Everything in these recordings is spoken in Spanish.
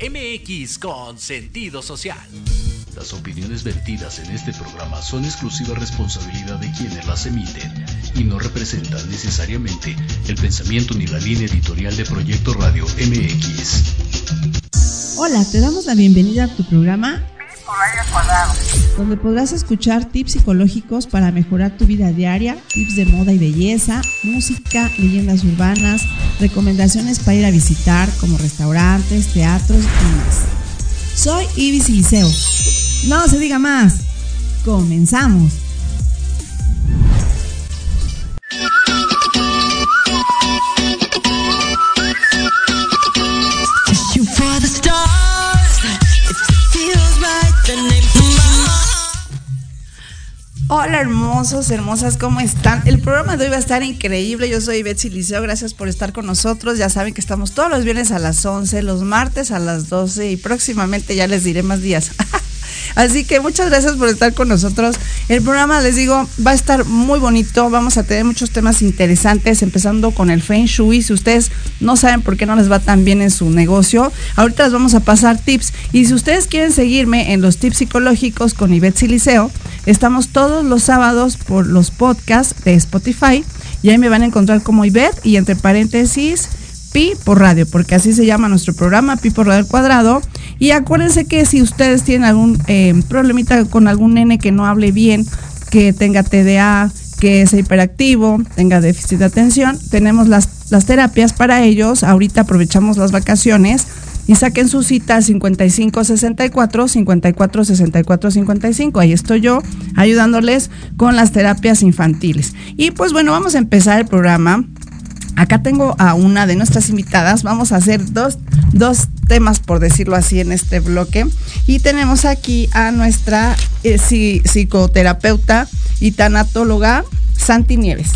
MX con sentido social. Las opiniones vertidas en este programa son exclusiva responsabilidad de quienes las emiten y no representan necesariamente el pensamiento ni la línea editorial de Proyecto Radio MX. Hola, te damos la bienvenida a tu programa donde podrás escuchar tips psicológicos para mejorar tu vida diaria, tips de moda y belleza, música, leyendas urbanas, recomendaciones para ir a visitar como restaurantes, teatros y más. Soy Ibis Liceo. No se diga más. Comenzamos. Hola hermosos, hermosas, ¿cómo están? El programa de hoy va a estar increíble. Yo soy Betsy Liceo, gracias por estar con nosotros. Ya saben que estamos todos los viernes a las 11, los martes a las 12 y próximamente ya les diré más días. Así que muchas gracias por estar con nosotros. El programa, les digo, va a estar muy bonito. Vamos a tener muchos temas interesantes, empezando con el Feng Shui. Si ustedes no saben por qué no les va tan bien en su negocio, ahorita les vamos a pasar tips. Y si ustedes quieren seguirme en los tips psicológicos con Ivette Liceo, estamos todos los sábados por los podcasts de Spotify. Y ahí me van a encontrar como Ivette y entre paréntesis Pi por radio, porque así se llama nuestro programa, Pi por radio cuadrado. Y acuérdense que si ustedes tienen algún eh, problemita con algún nene que no hable bien, que tenga TDA, que sea hiperactivo, tenga déficit de atención, tenemos las, las terapias para ellos. Ahorita aprovechamos las vacaciones y saquen su cita al 55 64 54 64 55. Ahí estoy yo ayudándoles con las terapias infantiles. Y pues bueno, vamos a empezar el programa Acá tengo a una de nuestras invitadas. Vamos a hacer dos, dos temas, por decirlo así, en este bloque. Y tenemos aquí a nuestra eh, psicoterapeuta y tanatóloga, Santi Nieves.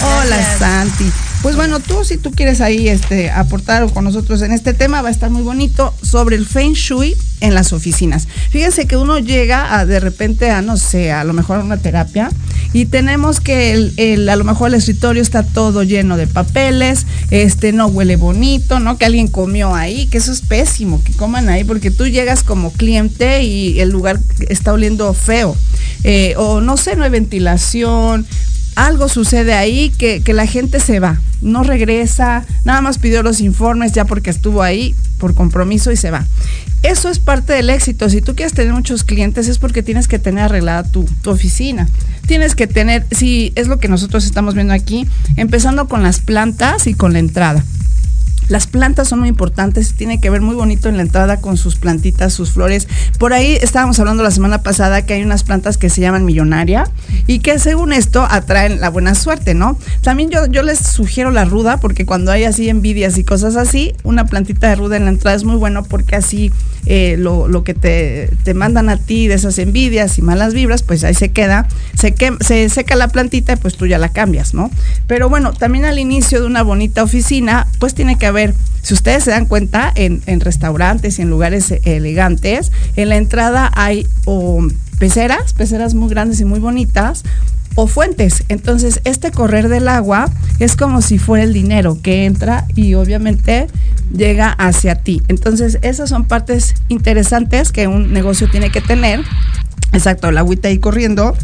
Hola, Hola Santi. Pues bueno, tú si tú quieres ahí este, aportar con nosotros en este tema, va a estar muy bonito sobre el Feng Shui en las oficinas. Fíjense que uno llega a, de repente a, no sé, a lo mejor a una terapia y tenemos que el, a lo mejor el escritorio está todo lleno de papeles, este no huele bonito, ¿no? Que alguien comió ahí, que eso es pésimo, que coman ahí, porque tú llegas como cliente y el lugar está oliendo feo. Eh, o no sé, no hay ventilación, algo sucede ahí que, que, la gente se va, no regresa, nada más pidió los informes ya porque estuvo ahí por compromiso y se va. Eso es parte del éxito. Si tú quieres tener muchos clientes es porque tienes que tener arreglada tu, tu oficina. Tienes que tener, si es lo que nosotros estamos viendo aquí, empezando con las plantas y con la entrada. Las plantas son muy importantes, tiene que ver muy bonito en la entrada con sus plantitas, sus flores. Por ahí estábamos hablando la semana pasada que hay unas plantas que se llaman millonaria y que según esto atraen la buena suerte, ¿no? También yo, yo les sugiero la ruda porque cuando hay así envidias y cosas así, una plantita de ruda en la entrada es muy bueno porque así eh, lo, que te, te, mandan a ti de esas envidias y malas vibras, pues ahí se queda, se, se seca la plantita y pues tú ya la cambias, ¿no? Pero bueno, también al inicio de una bonita oficina, pues tiene que haber si ustedes se dan cuenta, en, restaurantes y en lugares elegantes, en la entrada hay peceras, peceras muy grandes y muy bonitas, o fuentes. Entonces, este correr del agua es como si fuera el dinero que entra y obviamente llega hacia ti. Entonces, esas son partes interesantes que un negocio tiene que tener Exacto, la agüita ahí corriendo,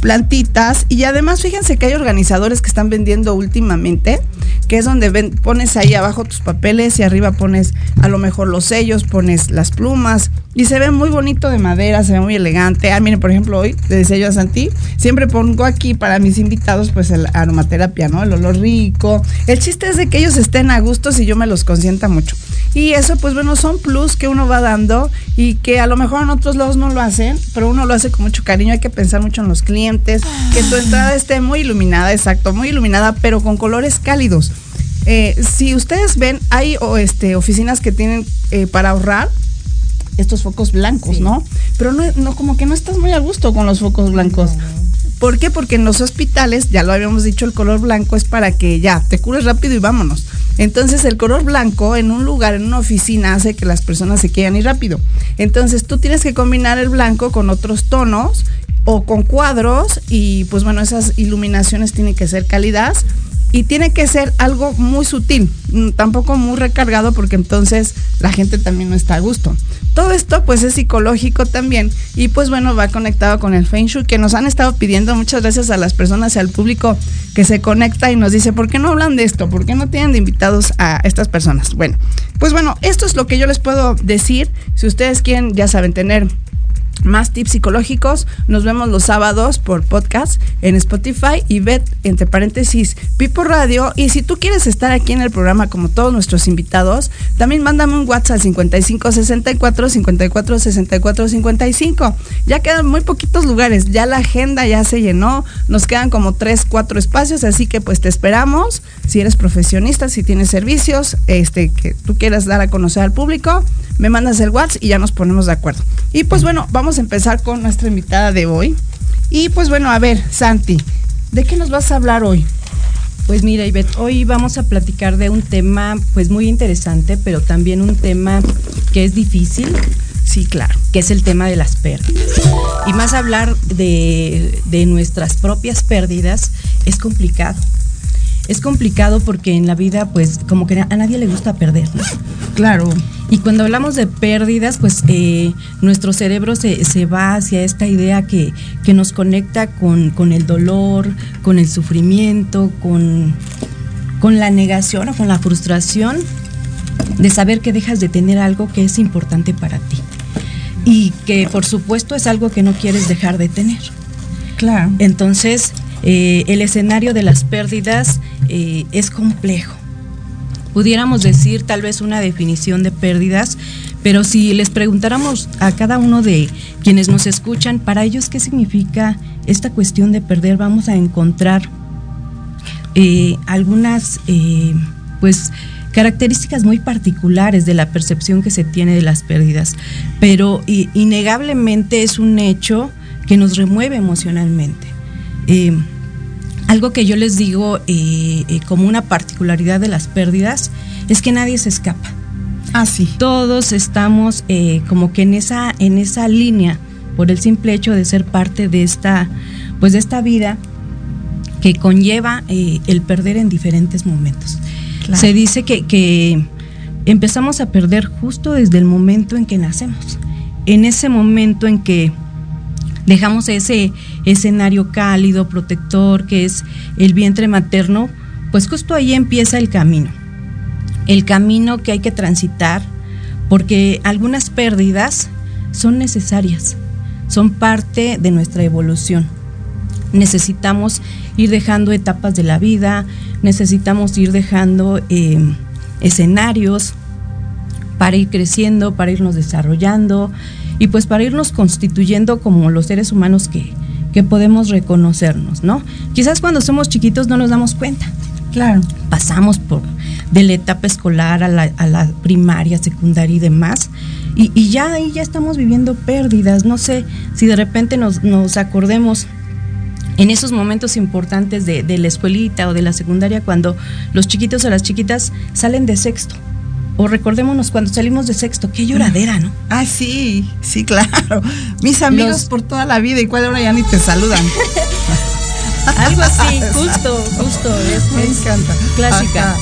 plantitas y además fíjense que hay organizadores que están vendiendo últimamente, que es donde pones ahí abajo tus papeles y arriba pones a lo mejor los sellos, pones las plumas y se ve muy bonito de madera, se ve muy elegante. Ah, miren, por ejemplo, hoy le decía a Santi, siempre pongo aquí para mis invitados pues el aromaterapia, ¿no? El olor rico. El chiste es de que ellos estén a gusto y yo me los consienta mucho. Y eso pues bueno, son plus que uno va dando y que a lo mejor en otros lados no lo hacen, pero uno lo hace con mucho cariño, hay que pensar mucho en los clientes, que tu entrada esté muy iluminada, exacto, muy iluminada, pero con colores cálidos. Eh, si ustedes ven, hay este, oficinas que tienen eh, para ahorrar estos focos blancos, ¿no? Pero no, no, como que no estás muy a gusto con los focos blancos. ¿Por qué? Porque en los hospitales, ya lo habíamos dicho, el color blanco es para que ya te cures rápido y vámonos. Entonces el color blanco en un lugar, en una oficina, hace que las personas se quieran ir rápido. Entonces tú tienes que combinar el blanco con otros tonos o con cuadros y pues bueno, esas iluminaciones tienen que ser cálidas y tiene que ser algo muy sutil, mm, tampoco muy recargado porque entonces la gente también no está a gusto. Todo esto pues es psicológico también y pues bueno va conectado con el Feng Shui que nos han estado pidiendo muchas gracias a las personas y al público que se conecta y nos dice, ¿por qué no hablan de esto? ¿Por qué no tienen de invitados a estas personas? Bueno, pues bueno, esto es lo que yo les puedo decir. Si ustedes quieren, ya saben, tener más tips psicológicos. Nos vemos los sábados por podcast en Spotify y Bet, entre paréntesis, Pipo Radio. Y si tú quieres estar aquí en el programa como todos nuestros invitados, también mándame un WhatsApp 55 64 54 64 55. Ya quedan muy poquitos lugares, ya la agenda ya se llenó, nos quedan como 3, 4 espacios, así que pues te esperamos. Si eres profesionista, si tienes servicios este, que tú quieras dar a conocer al público, me mandas el WhatsApp y ya nos ponemos de acuerdo. Y pues bueno, vamos a empezar con nuestra invitada de hoy. Y pues bueno, a ver, Santi, ¿de qué nos vas a hablar hoy? Pues mira, Ivette, hoy vamos a platicar de un tema pues muy interesante, pero también un tema que es difícil. Sí, claro. Que es el tema de las pérdidas. Y más hablar de, de nuestras propias pérdidas es complicado es complicado porque en la vida, pues, como que a nadie le gusta perder, ¿no? Claro. Y cuando hablamos de pérdidas, pues eh, nuestro cerebro se, se, va hacia esta idea que, que nos conecta con, con, el dolor, con el sufrimiento, con, con la negación o con la frustración de saber que dejas de tener algo que es importante para ti. Y que por supuesto es algo que no quieres dejar de tener. Claro. Entonces, eh, el escenario de las pérdidas eh, es complejo. Pudiéramos decir tal vez una definición de pérdidas, pero si les preguntáramos a cada uno de quienes nos escuchan, para ellos qué significa esta cuestión de perder, vamos a encontrar eh, algunas pues características muy particulares de la percepción que se tiene de las pérdidas, pero innegablemente es un hecho que nos remueve emocionalmente. Eh, algo que yo les digo eh, eh, como una particularidad de las pérdidas es que nadie se escapa. Ah, sí. Todos estamos como que en esa, en esa línea por el simple hecho de ser parte de esta, pues de esta vida que conlleva el perder en diferentes momentos. Se dice que, que empezamos a perder justo desde el momento en que nacemos. En ese momento en que dejamos ese escenario cálido, protector, que es el vientre materno, pues justo ahí empieza el camino. El camino que hay que transitar, porque algunas pérdidas son necesarias, son parte de nuestra evolución. Necesitamos ir dejando etapas de la vida, necesitamos ir dejando eh, escenarios para ir creciendo, para irnos desarrollando, y pues para irnos constituyendo como los seres humanos que, que podemos reconocernos, ¿no? Quizás cuando somos chiquitos no nos damos cuenta. Claro. Pasamos por de la etapa escolar a la, a la primaria, secundaria y demás. Y, y, ya ahí ya estamos viviendo pérdidas. No sé si de repente nos, nos acordemos en esos momentos importantes de, de, la escuelita o de la secundaria cuando los chiquitos o las chiquitas salen de sexto o recordémonos cuando salimos de sexto, qué lloradera, ¿no? Ah, sí, sí, claro. Mis amigos por toda la vida, y cuál ahora ya ni te saludan. Algo así, justo, justo. Es, Me encanta. Clásica.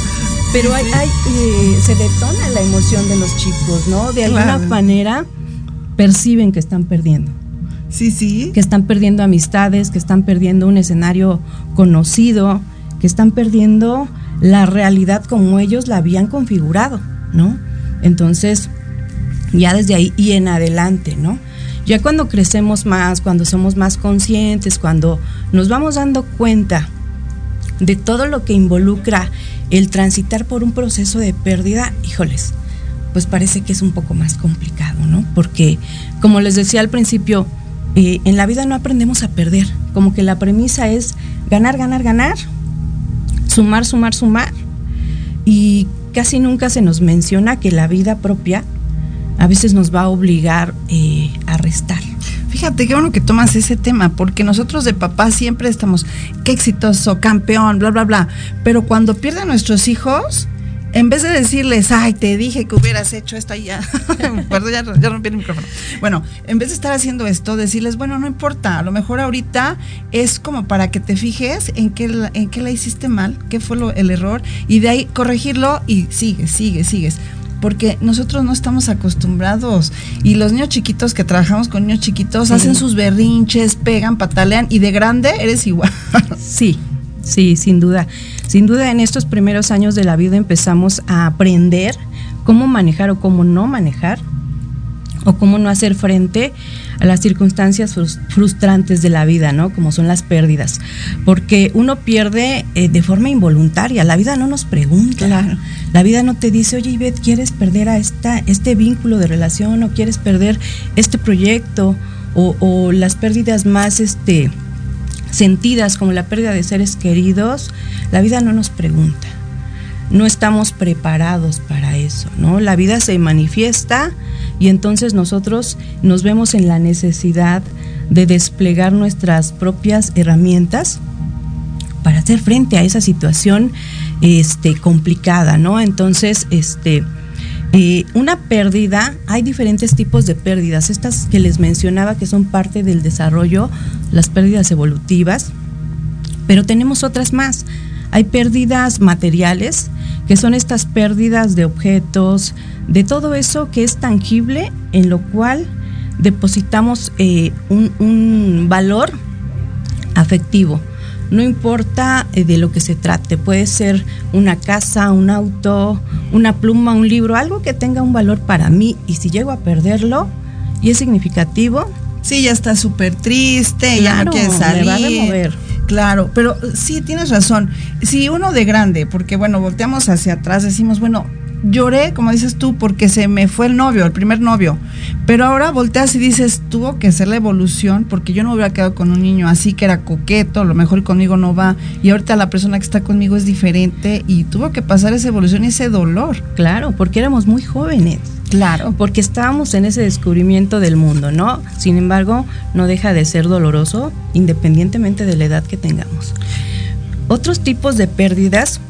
Pero hay, hay eh, se detona la emoción de los chicos, ¿no? De alguna claro. manera perciben que están perdiendo. Sí, sí. Que están perdiendo amistades, que están perdiendo un escenario conocido, que están perdiendo la realidad como ellos la habían configurado. ¿No? Entonces, ya desde ahí y en adelante, ¿no? Ya cuando crecemos más, cuando somos más conscientes, cuando nos vamos dando cuenta de todo lo que involucra el transitar por un proceso de pérdida, híjoles, pues parece que es un poco más complicado, ¿no? Porque, como les decía al principio, eh, en la vida no aprendemos a perder, como que la premisa es ganar, ganar, ganar, sumar, sumar, sumar, y casi nunca se nos menciona que la vida propia a veces nos va a obligar eh, a restar. Fíjate qué bueno que tomas ese tema, porque nosotros de papá siempre estamos, qué exitoso, campeón, bla, bla, bla. Pero cuando pierden nuestros hijos, en vez de decirles, ay, te dije que hubieras hecho esto, ya, perdón, ya, ya, rompí el micrófono. Bueno, en vez de estar haciendo esto, decirles, bueno, no importa, a lo mejor ahorita es como para que te fijes en qué, en qué la hiciste mal, qué fue lo, el error, y de ahí corregirlo y sigue, sigue, sigues porque nosotros no estamos acostumbrados. Y los niños chiquitos que trabajamos con niños chiquitos hacen sus berrinches, pegan, patalean y de grande eres igual. Sí, sí, sin duda. Sin duda en estos primeros años de la vida empezamos a aprender cómo manejar o cómo no manejar o cómo no hacer frente a las circunstancias frustrantes de la vida, ¿no? Como son las pérdidas. Porque uno pierde eh, de forma involuntaria, la vida no nos pregunta. Claro. La vida no te dice, oye Ivette, ¿quieres perder a esta, este vínculo de relación o quieres perder este proyecto? O, o las pérdidas más este, sentidas como la pérdida de seres queridos, la vida no nos pregunta. No estamos preparados para eso, ¿no? La vida se manifiesta y entonces nosotros nos vemos en la necesidad de desplegar nuestras propias herramientas para hacer frente a esa situación este, complicada, ¿no? Entonces, este, una pérdida, hay diferentes tipos de pérdidas. Estas que les mencionaba que son parte del desarrollo, las pérdidas evolutivas, pero tenemos otras más. Hay pérdidas materiales, que son estas pérdidas de objetos, de todo eso que es tangible, en lo cual depositamos eh, un valor afectivo no importa eh, de lo que se trate, puede ser una casa, un auto, una pluma, un libro, algo que tenga un valor para mí y si llego a perderlo y es significativo. Sí, ya está súper triste, ya no quiere salir. Me va a remover. Claro, pero sí tienes razón. Si uno de grande, porque bueno, volteamos hacia atrás, decimos, bueno, lloré, como dices tú, porque se me fue el novio, el primer novio. Pero ahora volteas y dices, tuvo que ser la evolución, porque yo no hubiera quedado con un niño así que era coqueto, a lo mejor conmigo no va. Y ahorita la persona que está conmigo es diferente y tuvo que pasar esa evolución y ese dolor. Claro, porque éramos muy jóvenes. Claro. Porque estábamos en ese descubrimiento del mundo, ¿no? Sin embargo, no deja de ser doloroso independientemente de la edad que tengamos. Otros tipos de pérdidas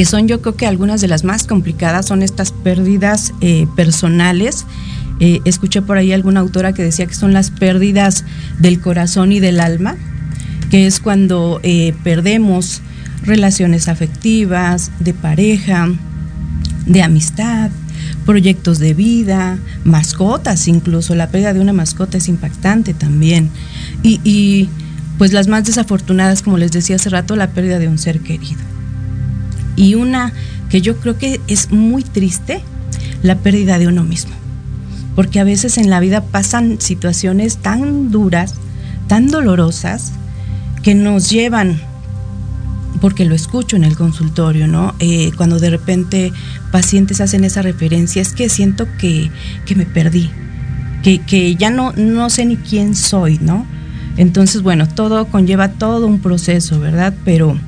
que son yo creo que algunas de las más complicadas son estas pérdidas eh, personales. Eh, escuché por ahí alguna autora que decía que son las pérdidas del corazón y del alma, que es cuando eh, perdemos relaciones afectivas, de pareja, de amistad, proyectos de vida, mascotas incluso, la pérdida de una mascota es impactante también. Y, y pues las más desafortunadas, como les decía hace rato, la pérdida de un ser querido y una que yo creo que es muy triste, la pérdida de uno mismo. Porque a veces en la vida pasan situaciones tan duras, tan dolorosas, que nos llevan, porque lo escucho en el consultorio, ¿no? Eh, cuando de repente pacientes hacen esa referencia, es que siento que, que me perdí, que, que ya no, no sé ni quién soy, ¿no? Entonces, bueno, todo conlleva todo un proceso, ¿verdad? Pero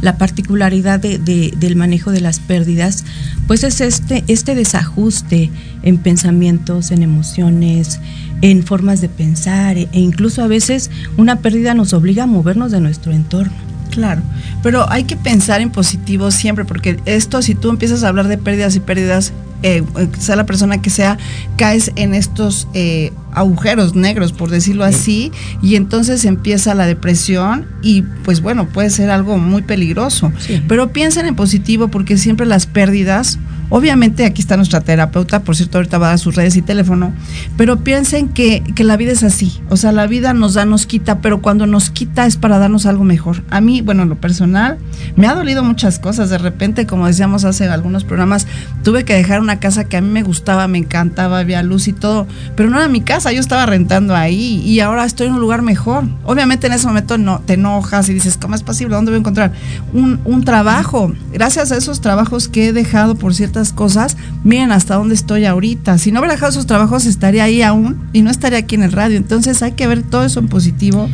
la particularidad del manejo de las pérdidas, pues es este, este desajuste en pensamientos, en emociones, en formas de pensar e incluso a veces una pérdida nos obliga a movernos de nuestro entorno. Claro, pero hay que pensar en positivo siempre, porque esto, si tú empiezas a hablar de pérdidas y pérdidas, eh, sea la persona que sea, caes en estos eh, agujeros negros, por decirlo así, y entonces empieza la depresión y pues bueno, puede ser algo muy peligroso. Pero piensen en positivo porque siempre las pérdidas Obviamente aquí está nuestra terapeuta, por cierto, ahorita va a dar sus redes y teléfono, pero piensen que, que, la vida es así, o sea, la vida nos da, nos quita, pero cuando nos quita es para darnos algo mejor. A mí, bueno, en lo personal, me ha dolido muchas cosas, de repente, como decíamos hace algunos programas, tuve que dejar una casa que a mí me gustaba, me encantaba, había luz y todo, pero no era mi casa, yo estaba rentando ahí y ahora estoy en un lugar mejor. Obviamente en ese momento no, te enojas y dices, ¿cómo es posible? ¿Dónde voy a encontrar un, un trabajo? Gracias a esos trabajos que he dejado por ciertas cosas, miren hasta dónde estoy ahorita. Si no hubiera dejado esos trabajos, estaría ahí aún y no estaría aquí en el radio. Entonces hay que ver todo eso en positivo,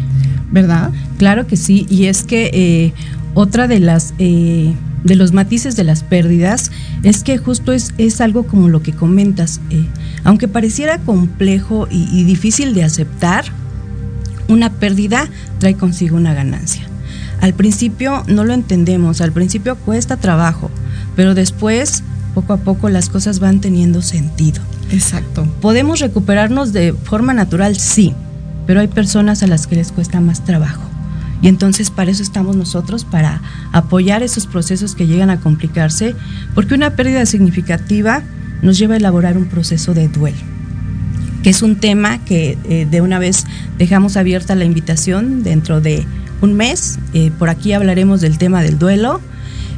¿verdad? Claro que sí, y es que eh, otra de las... Eh, de los matices de las pérdidas es que justo es, es algo como lo que comentas. Eh, aunque pareciera complejo y, y difícil de aceptar, una pérdida trae consigo una ganancia. al principio no lo entendemos, al principio cuesta trabajo, pero después, poco a poco, las cosas van teniendo sentido. Exacto. ¿Podemos recuperarnos de forma natural? Sí, pero hay personas a las que les cuesta más trabajo. Y entonces para eso estamos nosotros, para apoyar esos procesos que llegan a complicarse, porque una pérdida significativa nos lleva a elaborar un proceso de duelo, que es un tema que eh, de una vez dejamos abierta la invitación dentro de un mes. Eh, por aquí hablaremos del tema del duelo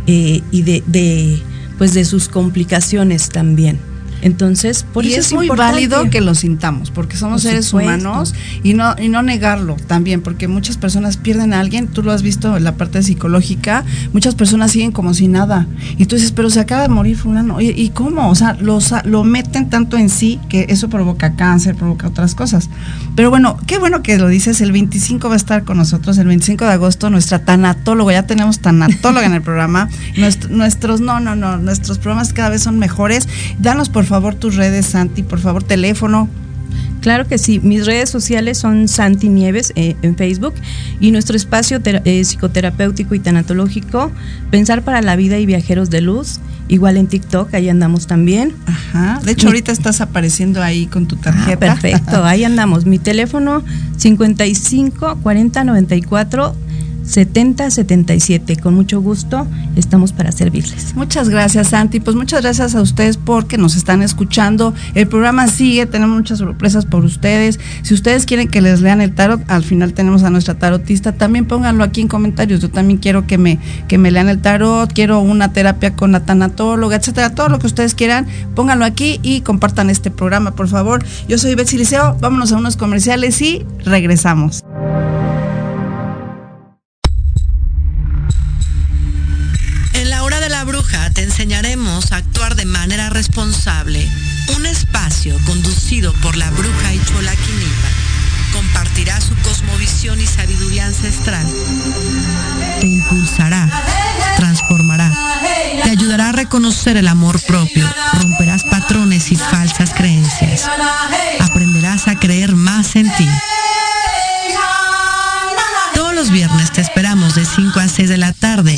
eh, y de, de, pues de sus complicaciones también. Entonces, por y eso es, es muy importante. válido que lo sintamos, porque somos Por seres humanos y no y no negarlo también, porque muchas personas pierden a alguien, tú lo has visto en la parte psicológica, muchas personas siguen como si nada y tú dices, pero se acaba de morir fulano, Oye, ¿y cómo? O sea, lo, lo meten tanto en sí que eso provoca cáncer, provoca otras cosas. Pero bueno, qué bueno que lo dices, el 25 va a estar con nosotros, el 25 de agosto, nuestra tanatóloga, ya tenemos tanatóloga en el programa, Nuestro- nuestros, no, no, no, nuestros programas cada vez son mejores. Danos por favor tus redes, Santi, por favor, teléfono. Claro que sí, mis redes sociales son Santi Nieves eh, en Facebook y nuestro espacio eh, psicoterapéutico y tanatológico Pensar para la Vida y Viajeros de Luz, igual en TikTok, ahí andamos también. Ajá. De hecho, Mi- ahorita estás apareciendo ahí con tu Ah, tarjeta. perfecto, ahí andamos. Mi teléfono 55 40 94 70 77. Con mucho gusto estamos para servirles. Muchas gracias, Santi. Pues muchas gracias a ustedes porque nos están escuchando. El programa sigue, tenemos muchas sorpresas por ustedes. Si ustedes quieren que les lean el tarot, al final tenemos a nuestra tarotista. También pónganlo aquí en comentarios. Yo también quiero que me, que me lean el tarot, quiero una terapia con la tanatóloga, etcétera. Todo lo que ustedes quieran, pónganlo aquí y compartan este programa, por favor. Yo soy Betsy Liceo. Vámonos a unos comerciales y regresamos. Enseñaremos a actuar de manera responsable. Un espacio conducido por la bruja y chola Quinipa. Compartirá su cosmovisión y sabiduría ancestral. Te impulsará, transformará. Te ayudará a reconocer el amor propio. Romperás patrones y falsas creencias. Aprenderás a creer más en ti. Todos los viernes te esperamos de 5 a 6 de la tarde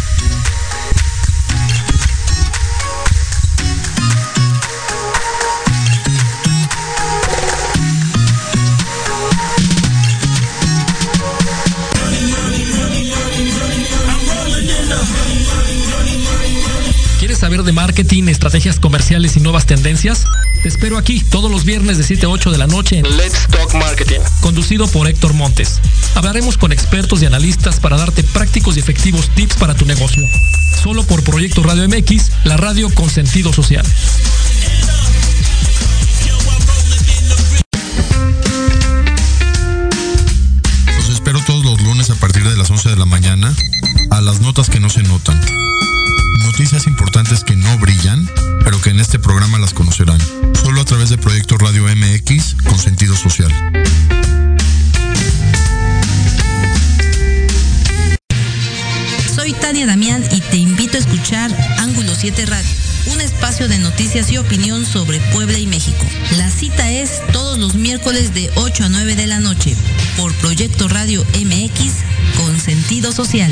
¿Quieres saber de marketing, estrategias comerciales y nuevas tendencias? Te espero aquí todos los viernes de 7 a 8 de la noche en Let's Talk Marketing, conducido por Héctor Montes. Hablaremos con expertos y analistas para darte prácticos y efectivos tips para tu negocio. Solo por Proyecto Radio MX, la radio con sentido social. Los espero todos los lunes a partir de las 11 de la mañana a las notas que no se notan. Noticias importantes que no brillan, pero que en este programa las conocerán. Solo a través de Proyecto Radio MX con sentido social. Soy Tania Damián y te invito a escuchar Ángulo 7 Radio, un espacio de noticias y opinión sobre Puebla y México. La cita es todos los miércoles de 8 a 9 de la noche por Proyecto Radio MX con sentido social.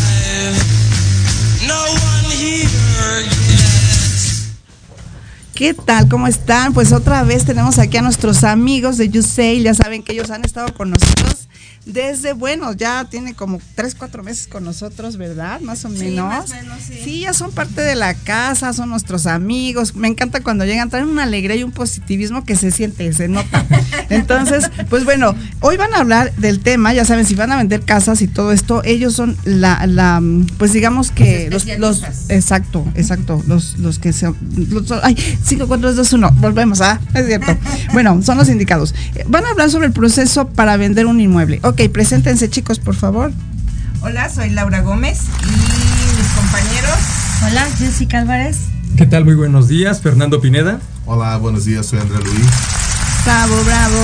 ¿Qué tal? ¿Cómo están? Pues otra vez tenemos aquí a nuestros amigos de YouSale. Ya saben que ellos han estado con nosotros desde, bueno, ya tiene como tres, cuatro meses con nosotros, ¿verdad? Más o menos. Sí, más menos sí. sí. ya son parte de la casa, son nuestros amigos. Me encanta cuando llegan, traen una alegría y un positivismo que se siente, se nota. Entonces, pues bueno, hoy van a hablar del tema, ya saben, si van a vender casas y todo esto, ellos son la, la pues digamos que los, los, exacto, exacto, los, los que se, los, ay, 5, 4, 2, 1, volvemos, ah, es cierto. Bueno, son los indicados. Van a hablar sobre el proceso para vender un inmueble. Ok, preséntense chicos, por favor. Hola, soy Laura Gómez y mis compañeros. Hola, Jessica Álvarez. ¿Qué tal? Muy buenos días, Fernando Pineda. Hola, buenos días, soy Andrea Luis. Bravo, bravo.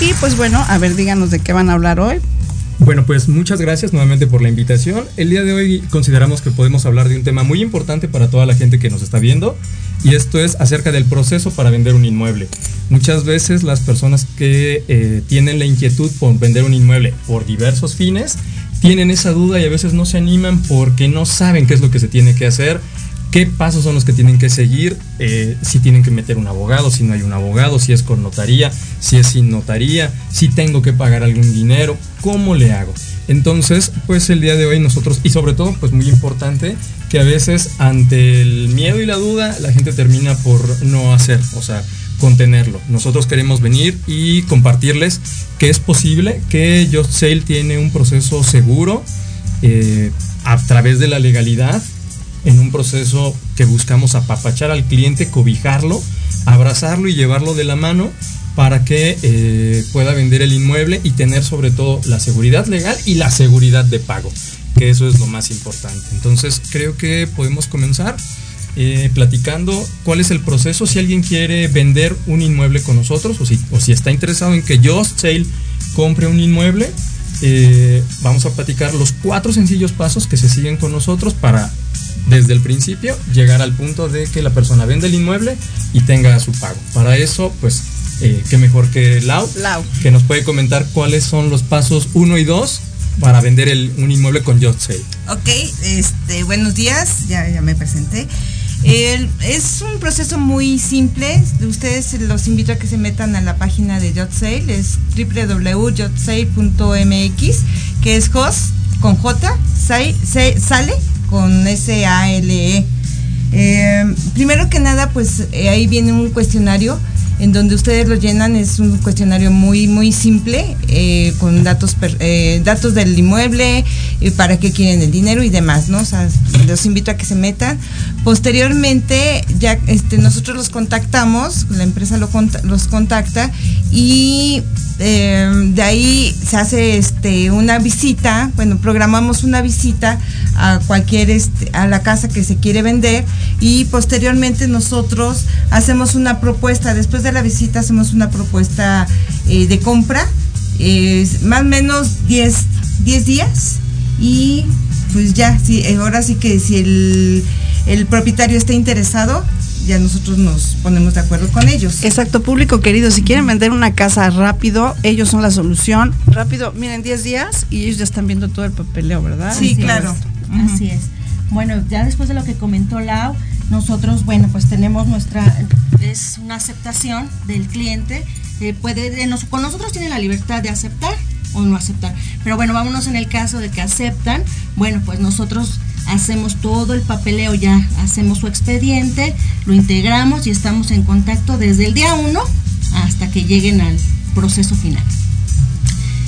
Y pues bueno, a ver, díganos de qué van a hablar hoy. Bueno, pues muchas gracias nuevamente por la invitación. El día de hoy consideramos que podemos hablar de un tema muy importante para toda la gente que nos está viendo y esto es acerca del proceso para vender un inmueble. Muchas veces las personas que eh, tienen la inquietud por vender un inmueble por diversos fines tienen esa duda y a veces no se animan porque no saben qué es lo que se tiene que hacer, qué pasos son los que tienen que seguir, eh, si tienen que meter un abogado, si no hay un abogado, si es con notaría, si es sin notaría, si tengo que pagar algún dinero, cómo le hago. Entonces, pues el día de hoy nosotros, y sobre todo, pues muy importante, que a veces ante el miedo y la duda la gente termina por no hacer, o sea, contenerlo. Nosotros queremos venir y compartirles que es posible, que Just Sale tiene un proceso seguro eh, a través de la legalidad, en un proceso que buscamos apapachar al cliente, cobijarlo, abrazarlo y llevarlo de la mano para que eh, pueda vender el inmueble y tener sobre todo la seguridad legal y la seguridad de pago, que eso es lo más importante. Entonces creo que podemos comenzar eh, platicando cuál es el proceso si alguien quiere vender un inmueble con nosotros o si, o si está interesado en que Just Sale compre un inmueble. Eh, vamos a platicar los cuatro sencillos pasos que se siguen con nosotros para desde el principio llegar al punto de que la persona vende el inmueble y tenga su pago. Para eso, pues eh, qué mejor que Lau, que nos puede comentar cuáles son los pasos 1 y 2 para vender el, un inmueble con Just Sale. Ok, este, buenos días, ya, ya me presenté. Es un proceso muy simple. Ustedes los invito a que se metan a la página de Yacht Sale, es www.yahtsale.mx, que es host con J, sale con S-A-L-E. Eh, primero que nada, pues eh, ahí viene un cuestionario en donde ustedes lo llenan es un cuestionario muy muy simple eh, con datos eh, datos del inmueble eh, para qué quieren el dinero y demás no o sea los invito a que se metan. Posteriormente ya este nosotros los contactamos la empresa los contacta y de ahí se hace este una visita bueno programamos una visita a cualquier este, a la casa que se quiere vender y posteriormente nosotros hacemos una propuesta después de la visita hacemos una propuesta eh, de compra, más o menos 10, 10 días y pues ya, sí, eh, ahora sí que si el, el propietario está interesado, ya nosotros nos ponemos de acuerdo con ellos. Exacto, público querido, si quieren vender una casa rápido, ellos son la solución. Rápido, miren, 10 días y ellos ya están viendo todo el papeleo, ¿verdad? Sí, claro. Así es. Bueno, ya después de lo que comentó Lau, nosotros, bueno, pues tenemos nuestra, es una aceptación del cliente. Eh, puede, con nosotros tiene la libertad de aceptar o no aceptar. Pero bueno, vámonos en el caso de que aceptan. Bueno, pues nosotros hacemos todo el papeleo ya, hacemos su expediente, lo integramos y estamos en contacto desde el día 1 hasta que lleguen al proceso final.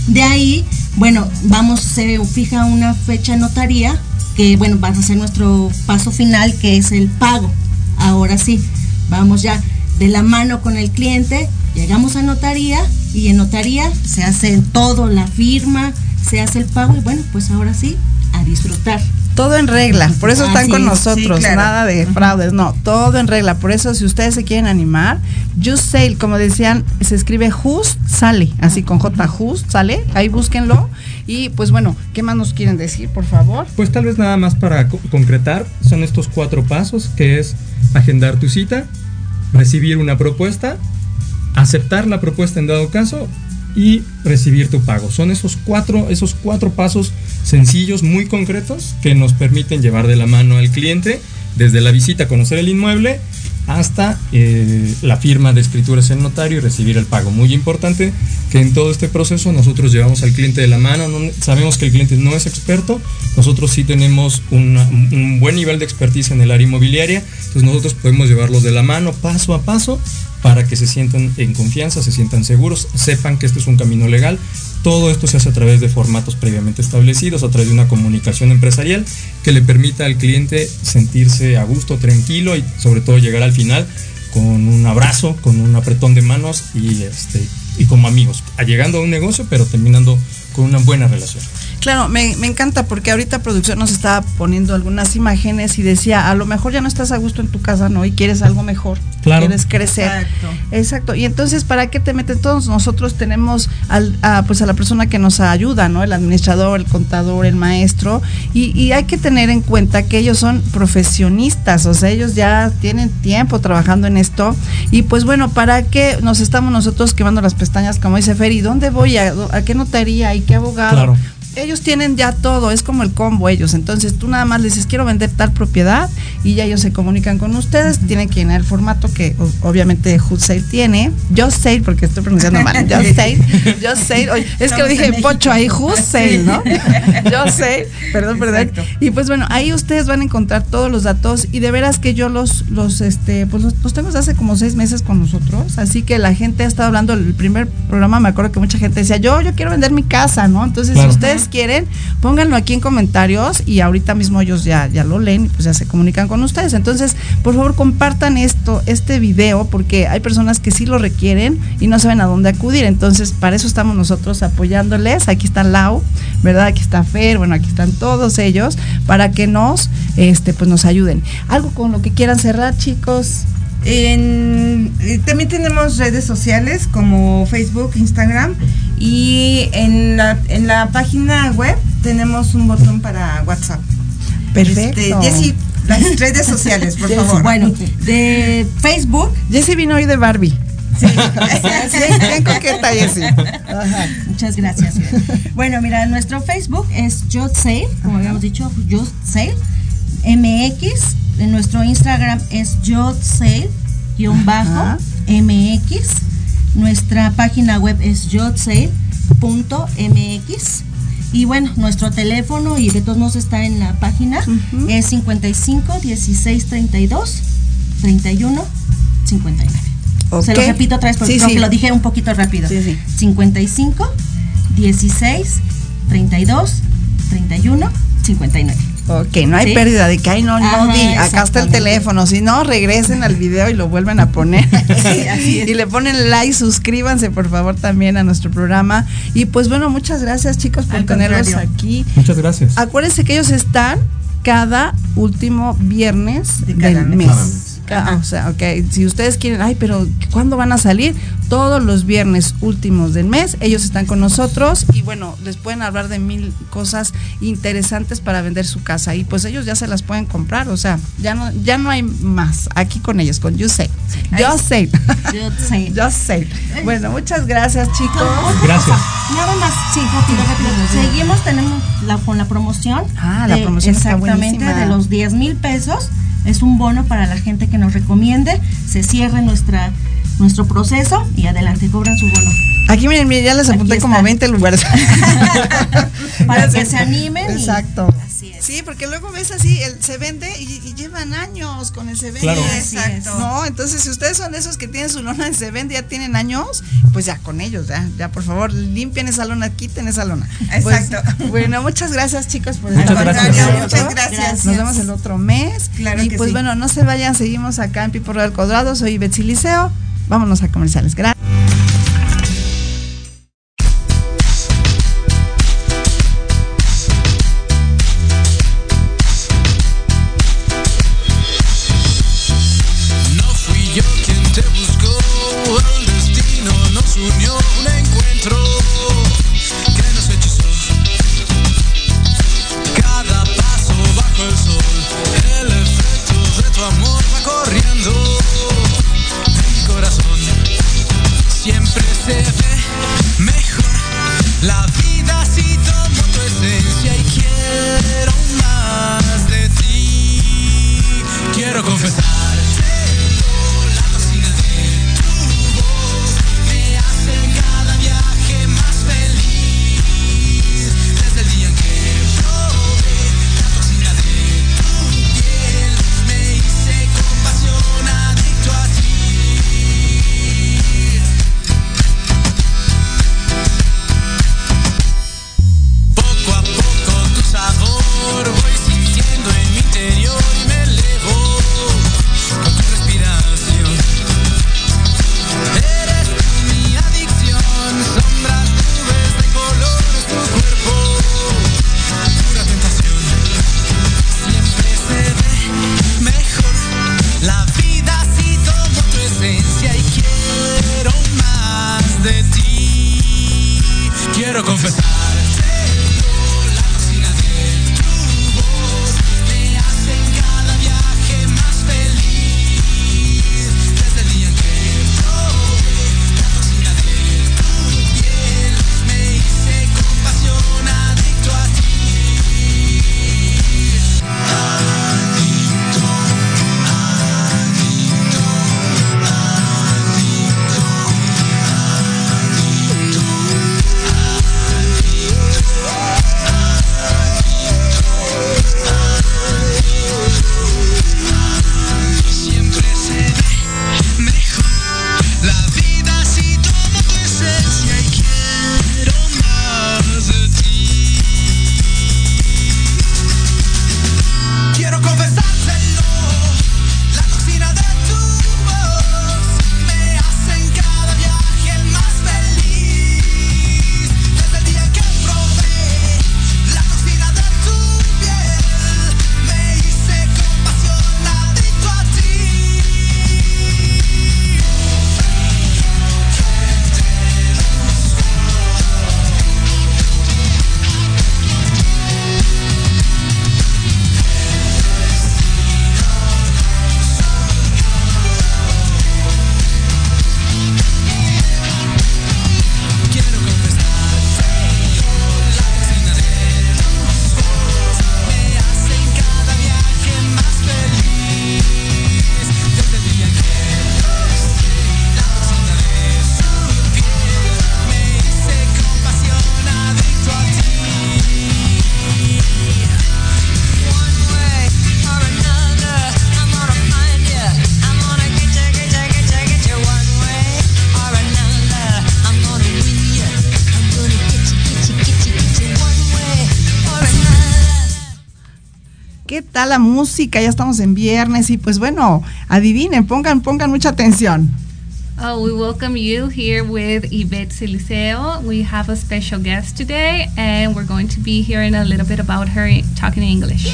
De ahí, bueno, vamos, se fija una fecha notaría que bueno, va a ser nuestro paso final, que es el pago. Ahora sí, vamos ya de la mano con el cliente, llegamos a notaría y en notaría se hace todo, la firma, se hace el pago y bueno, pues ahora sí, a disfrutar. Todo en regla, por eso están con nosotros, nada de fraudes, no, todo en regla. Por eso, si ustedes se quieren animar, Just Sale, como decían, se escribe Just Sale, así con J, Just Sale, ahí búsquenlo. Y pues bueno, ¿qué más nos quieren decir, por favor? Pues tal vez nada más para concretar, son estos cuatro pasos, que es agendar tu cita, recibir una propuesta, aceptar la propuesta en dado caso y recibir tu pago. Son esos cuatro, esos cuatro pasos sencillos, muy concretos, que nos permiten llevar de la mano al cliente desde la visita a conocer el inmueble hasta eh, la firma de escrituras en notario y recibir el pago. Muy importante que en todo este proceso nosotros llevamos al cliente de la mano, sabemos que el cliente no es experto, nosotros sí tenemos un buen nivel de expertise en el área inmobiliaria, entonces nosotros podemos llevarlos de la mano paso a paso para que se sientan en confianza, se sientan seguros, sepan que este es un camino legal. Todo esto se hace a través de formatos previamente establecidos, a través de una comunicación empresarial que le permita al cliente sentirse a gusto, tranquilo y sobre todo llegar al final con un abrazo, con un apretón de manos y, este, y como amigos, llegando a un negocio pero terminando con una buena relación. Claro, me, encanta porque ahorita producción nos estaba poniendo algunas imágenes y decía, a lo mejor ya no estás a gusto en tu casa, ¿no? Y quieres algo mejor. Claro. Quieres crecer. Exacto. Exacto. Y entonces, ¿para qué te metes? Todos nosotros tenemos al, a, pues a la persona que nos ayuda, ¿no? El administrador, el contador, el maestro. Y, y hay que tener en cuenta que ellos son profesionistas, o sea, ellos ya tienen tiempo trabajando en esto. Y pues bueno, ¿para qué nos estamos nosotros quemando las pestañas, como dice Ferry? ¿Dónde voy? ¿A, a qué notaría? ¿Y qué abogado? Claro ellos tienen ya todo, es como el combo ellos. Entonces tú nada más les dices, quiero vender tal propiedad y ya ellos se comunican con ustedes. Tienen que llenar el formato que obviamente Hussein tiene. Yo sé, porque estoy pronunciando mal. Yo sé, yo sé. Es que lo dije Pocho ahí, Hussein, ¿no? Yo sé, perdón, perdón. Y pues bueno, ahí ustedes van a encontrar todos los datos y de veras que yo los, los, este, pues los, tengo desde hace como seis meses con nosotros. Así que la gente ha estado hablando, el primer programa me acuerdo que mucha gente decía, yo, yo quiero vender mi casa, ¿no? Entonces, si ustedes quieren, pónganlo aquí en comentarios y ahorita mismo ellos ya, ya lo leen y pues ya se comunican con ustedes. Entonces, por favor, compartan esto, este video, porque hay personas que sí lo requieren y no saben a dónde acudir. Entonces, para eso estamos nosotros apoyándoles. Aquí está Lau, ¿verdad? Aquí está Fer, bueno, aquí están todos ellos, para que nos, este, pues nos ayuden. Algo con lo que quieran cerrar, chicos. En, eh, también tenemos redes sociales como Facebook, Instagram y en la, en la página web tenemos un botón para WhatsApp. Perfecto. Este, Jessy, las redes sociales, por favor. Bueno, de Facebook. Jessy vino hoy de Barbie. Sí, bien coqueta, Jessy. Muchas gracias. Bueno, mira, nuestro Facebook es Just Sale, como habíamos dicho, Just Sale MX en nuestro Instagram es yodsale-mx. Nuestra página web es yodsale.mx. Y bueno, nuestro teléfono, y de todos modos está en la página, es 55 16 32 31 59. Se lo repito otra vez porque creo que lo dije un poquito rápido. 55 16 32 31 59. Ok, no hay pérdida de que, ay, no, no, di, acá está el teléfono. Si no, regresen al video y lo vuelven a poner. y le ponen like, suscríbanse por favor también a nuestro programa. Y pues bueno, muchas gracias chicos por tenerlos aquí. Muchas gracias. Acuérdense que ellos están cada último viernes del mes. O sea, ok, si ustedes quieren, ay, pero ¿cuándo van a salir? Todos los viernes últimos del mes, ellos están con nosotros y bueno, les pueden hablar de mil cosas interesantes para vender su casa y pues ellos ya se las pueden comprar, o sea, ya no, ya no hay más aquí con ellos, con You Say. Yo Say. Yo Say. Bueno, muchas gracias chicos. Gracias. Nada más, sí, rápido, rápido. Seguimos, tenemos la, con la promoción. Ah, la promoción Exactamente, de los 10 mil pesos es un bono para la gente que nos recomiende, se cierre nuestra, nuestro proceso y adelante, cobran su bono. Aquí miren, ya les apunté como 20 lugares. para que se animen. Exacto. Sí, porque luego ves así, el, se vende y, llevan años con el se vende. Claro. Exacto. No, entonces si ustedes son esos que tienen su lona de se vende, ya tienen años, pues ya con ellos, ya, ya por favor, limpien esa lona, quiten esa lona. Pues, Exacto. bueno, muchas gracias chicos por muchas gracias. Muchas gracias. Nos vemos el otro mes. Claro y pues bueno, no se vayan, seguimos acá en Pipo del Codrado, soy Betsy Liceo. Vámonos a comerciales. Gracias. La música? Ya estamos en viernes y pues bueno, adivinen, pongan, pongan mucha atención. Oh, we welcome you here with Yvette Siliceo. We have a special guest today, and we're going to be hearing a little bit about her talking English.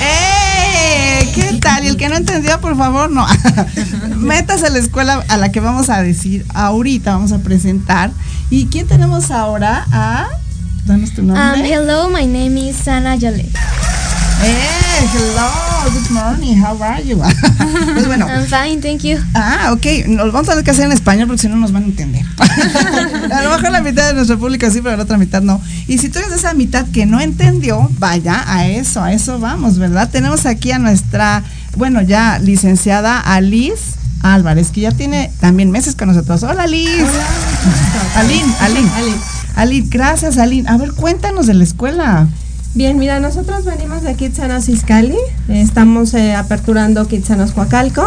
¡Eh! ¿Qué tal? Y el que no entendió, por favor, no. Métase a la escuela a la que vamos a decir ahorita, vamos a presentar. ¿Y quién tenemos ahora? A. Danos tu nombre. Um, hello, my name is Sana Yole. Eh, hello, good morning, how are you? pues bueno. I'm fine, thank you. Ah, ok, nos vamos a tener que hacer en español porque si no nos van a entender. a lo mejor la mitad de nuestro público sí, pero la otra mitad no. Y si tú eres de esa mitad que no entendió, vaya, a eso, a eso vamos, ¿verdad? Tenemos aquí a nuestra, bueno, ya licenciada Alice Álvarez, que ya tiene también meses con nosotros. Hola, Liz. Hola. Aline, Aline. Aline, gracias, Aline. A ver, cuéntanos de la escuela. Bien, mira, nosotros venimos de Kitsanos Iscali, estamos eh, aperturando Kitsanos Coacalco.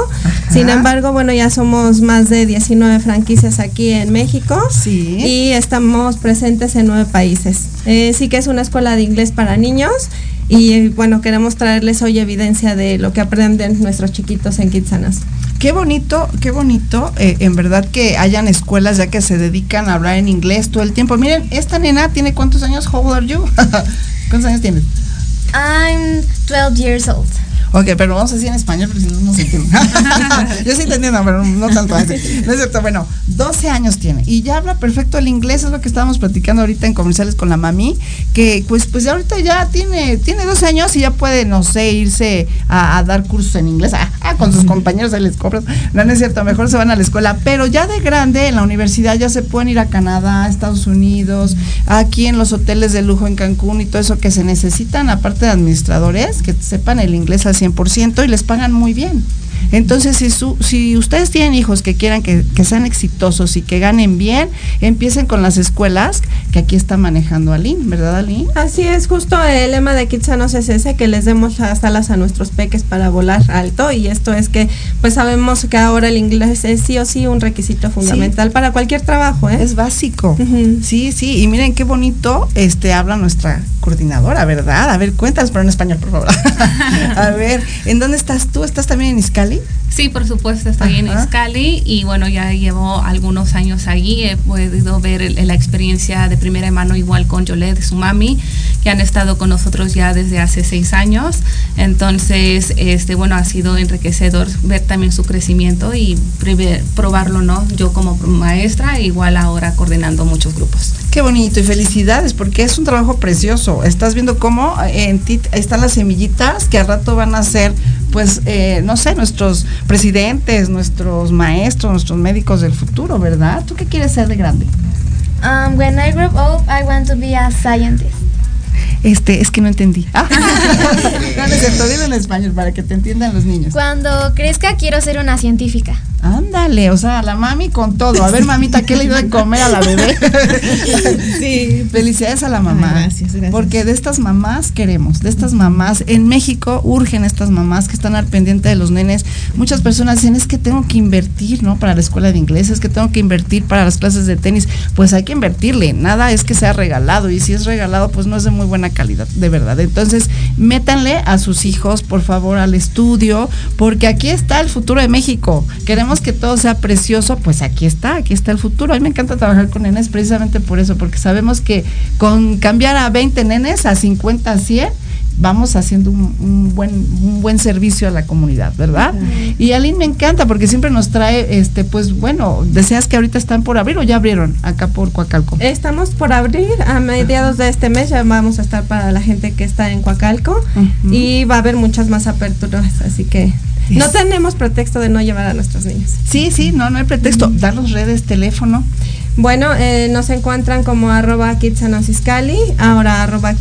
Sin embargo, bueno, ya somos más de 19 franquicias aquí en México sí. y estamos presentes en nueve países. Eh, sí que es una escuela de inglés para niños y bueno, queremos traerles hoy evidencia de lo que aprenden nuestros chiquitos en Kitsanos. Qué bonito, qué bonito, eh, en verdad que hayan escuelas ya que se dedican a hablar en inglés todo el tiempo. Miren, esta nena tiene cuántos años, how old are you? ¿Cuántos años tienes? I'm 12 years old. Ok, pero vamos a decir en español porque si no, no se entiende. Yo sí entiendo, pero no tanto. No es cierto. Bueno, 12 años tiene y ya habla perfecto el inglés, es lo que estábamos platicando ahorita en comerciales con la mami, que pues pues ahorita ya tiene tiene 12 años y ya puede, no sé, irse a, dar cursos en inglés. Ah, con sus compañeros ahí les cobras. No, no es cierto, mejor se van a la escuela, pero ya de grande en la universidad ya se pueden ir a Canadá, a Estados Unidos, aquí en los hoteles de lujo en Cancún y todo eso que se necesitan, aparte de administradores, que sepan el inglés al 100% y les pagan muy bien. Entonces, si, su, si ustedes tienen hijos que quieran que, sean exitosos y que ganen bien, empiecen con las escuelas que aquí está manejando Aline, ¿verdad Aline? Así es, justo el lema de Kitsanos es ese, que les demos las alas a nuestros peques para volar alto y esto es que pues sabemos que ahora el inglés es sí o sí un requisito fundamental para cualquier trabajo. ¿eh? Es básico. Sí, sí, y miren qué bonito este habla nuestra coordinadora, ¿verdad? A ver, cuéntanos, pero en español, por favor. a ver, ¿en dónde estás tú? ¿Estás también en Iscali? Sí, por supuesto, estoy en Iscali y bueno, ya llevo algunos años allí. He podido ver la experiencia de primera mano igual con Yolette, su mami, que han estado con nosotros ya desde hace seis años. Entonces, este, bueno, ha sido enriquecedor ver también su crecimiento y probarlo, ¿no? Yo como maestra, igual ahora coordinando muchos grupos. Qué bonito y felicidades porque es un trabajo precioso. Estás viendo cómo en ti están las semillitas que al rato van a ser, pues, eh, no sé, nuestros presidentes, nuestros maestros, nuestros médicos del futuro, ¿verdad? ¿Tú qué quieres ser de grande? Um, when I grow up, I want to be a scientist. Este, es que no entendí. Ah. no, no es cierto, dilo en español para que te entiendan los niños. Cuando crezca quiero ser una científica. Ándale, o sea, la mami con todo. A ver, mamita, ¿qué le iba a comer a la bebé? sí. Felicidades a la mamá. gracias, gracias. Porque de estas mamás queremos, de estas mamás. En México urgen estas mamás que están al pendiente de los nenes. Muchas personas dicen, es que tengo que invertir, ¿no? Para la escuela de inglés, es que tengo que invertir para las clases de tenis. Pues hay que invertirle. Nada es que sea regalado. Y si es regalado, pues no es de muy buena calidad, de verdad. Entonces, métanle a sus hijos, por favor, al estudio, porque aquí está el futuro de México. Queremos que todo sea precioso, pues aquí está, aquí está el futuro. A mí me encanta trabajar con nenes precisamente por eso, porque sabemos que con cambiar a 20 nenes, a 50, a 100, vamos haciendo un, buen un buen servicio a la comunidad, ¿verdad? Y Aline me encanta porque siempre nos trae, este, pues bueno, deseas que ahorita están por abrir o ya abrieron acá por Coacalco. Estamos por abrir a mediados de este mes, ya vamos a estar para la gente que está en Coacalco y va a haber muchas más aperturas, así que no tenemos pretexto de no llevar a nuestros niños. Sí, sí, no, no hay pretexto. Dar los redes, teléfono. Bueno, eh, nos encuentran como arroba Iscali, ahora arroba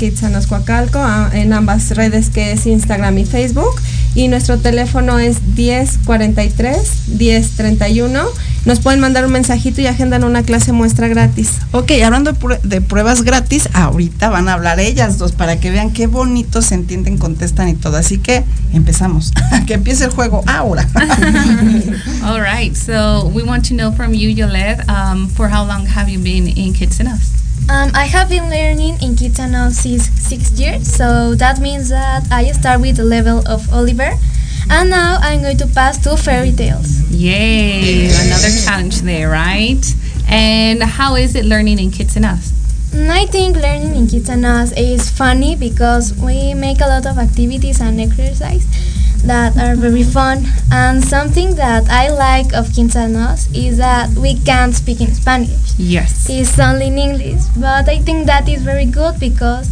Coacalco, en ambas redes que es Instagram y Facebook. Y nuestro teléfono es 1043 1031. Nos pueden mandar un mensajito y agendan una clase muestra gratis. Ok, hablando de, pruebas gratis, ahorita van a hablar ellas dos para que vean qué bonito se entienden, contestan y todo. Así que empezamos. que empiece el juego ahora. All right, so we want to know from you, Yolette, um, for how long have you been in Kitsenos? Um, I have been learning in Kitano since six years, so that means that I start with the level of Oliver, and now I'm going to pass to fairy tales. Yay! Another challenge there, right? And how is it learning in Kids and Mm, I think learning in Kitanas is funny because we make a lot of activities and exercise that are very fun. And something that I like of Quintanos is that we can't speak in Spanish. Yes. It's only in English. But I think that is very good because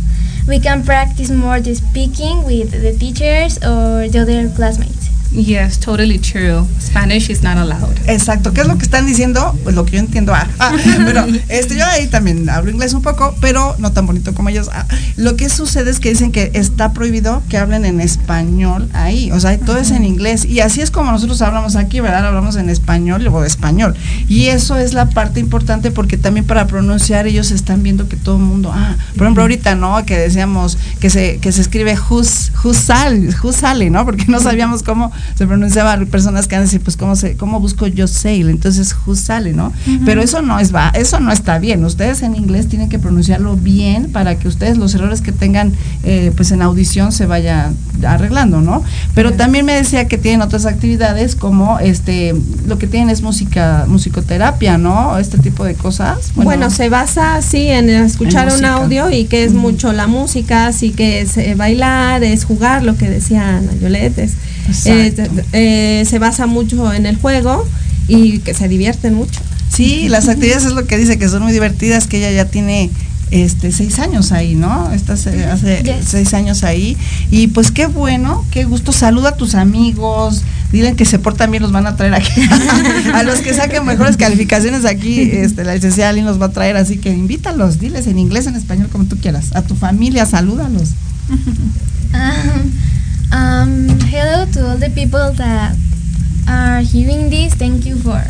we can practice more the speaking with the teachers or the other classmates. Yes, totally true. Spanish is not allowed. Exacto. ¿Qué es lo que están diciendo? Pues lo que yo entiendo. Ah, ah, pero este, yo ahí también hablo inglés un poco, pero no tan bonito como ellos. Ah, lo que sucede es que dicen que está prohibido que hablen en español ahí. O sea, todo es en inglés. Y así es como nosotros hablamos aquí, ¿verdad? Hablamos en español o español. Y eso es la parte importante porque también para pronunciar ellos están viendo que todo el mundo. Ah, por ejemplo, ahorita, ¿no? Que decíamos que se, que se escribe who's, who's sale, who's sale, ¿no? Porque no sabíamos cómo se pronunciaba personas que han decir, pues cómo se, cómo busco yo sale, entonces who sale, ¿no? Pero eso no es va, eso no está bien. Ustedes en inglés tienen que pronunciarlo bien para que ustedes los errores que tengan eh, pues en audición se vaya arreglando, ¿no? Pero también me decía que tienen otras actividades como este lo que tienen es música, musicoterapia, ¿no? Este tipo de cosas. Bueno, se basa así en escuchar En un audio y que es mucho la música, así que es eh, bailar, es jugar, lo que decía Ana Yolette, es, eh, eh, se basa mucho en el juego y que se divierten mucho. Sí, las actividades es lo que dice que son muy divertidas, que ella ya tiene este seis años ahí, ¿no? Estás hace Yes. seis años ahí. Y pues qué bueno, qué gusto. Saluda a tus amigos, dile que se portan bien, los van a traer aquí. a los que saquen mejores calificaciones aquí, este, la licenciada Aline los va a traer, así que invítalos, diles en inglés, en español, como tú quieras. A tu familia, salúdalos. Um, hello to all the people that are hearing this. Thank you for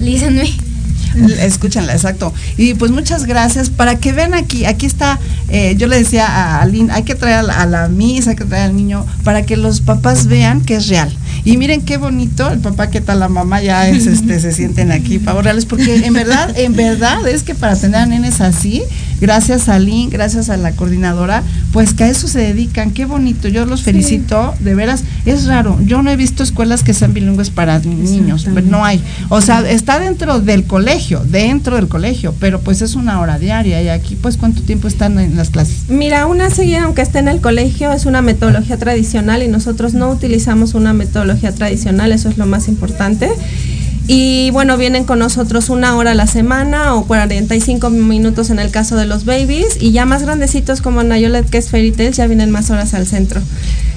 listening Escúchenla, exacto. Y pues muchas gracias. Para que vean aquí, aquí está, eh, yo le decía a Aline, hay que traer a la, a la Miss, hay que traer al niño, para que los papás vean que es real. Y miren qué bonito, el papá, qué tal la mamá, ya es, este, se sienten aquí, pavos reales, porque en verdad, en verdad es que para tener a nenes así, gracias a Aline, gracias a la coordinadora, pues que a eso se dedican, qué bonito, yo los felicito, de veras, es raro, yo no he visto escuelas que sean bilingües para niños, pero no hay, o sea, está dentro del colegio, dentro del colegio, pero pues es una hora diaria y aquí pues cuánto tiempo están en las clases. Mira, una seguida, aunque esté en el colegio, es una metodología tradicional y nosotros no utilizamos una metodología tradicional, eso es lo más importante. Y bueno, vienen con nosotros una hora a la semana o 45 minutos en el caso de los babies y ya más grandecitos como Nayolet, que es Fairy Tales, ya vienen más horas al centro.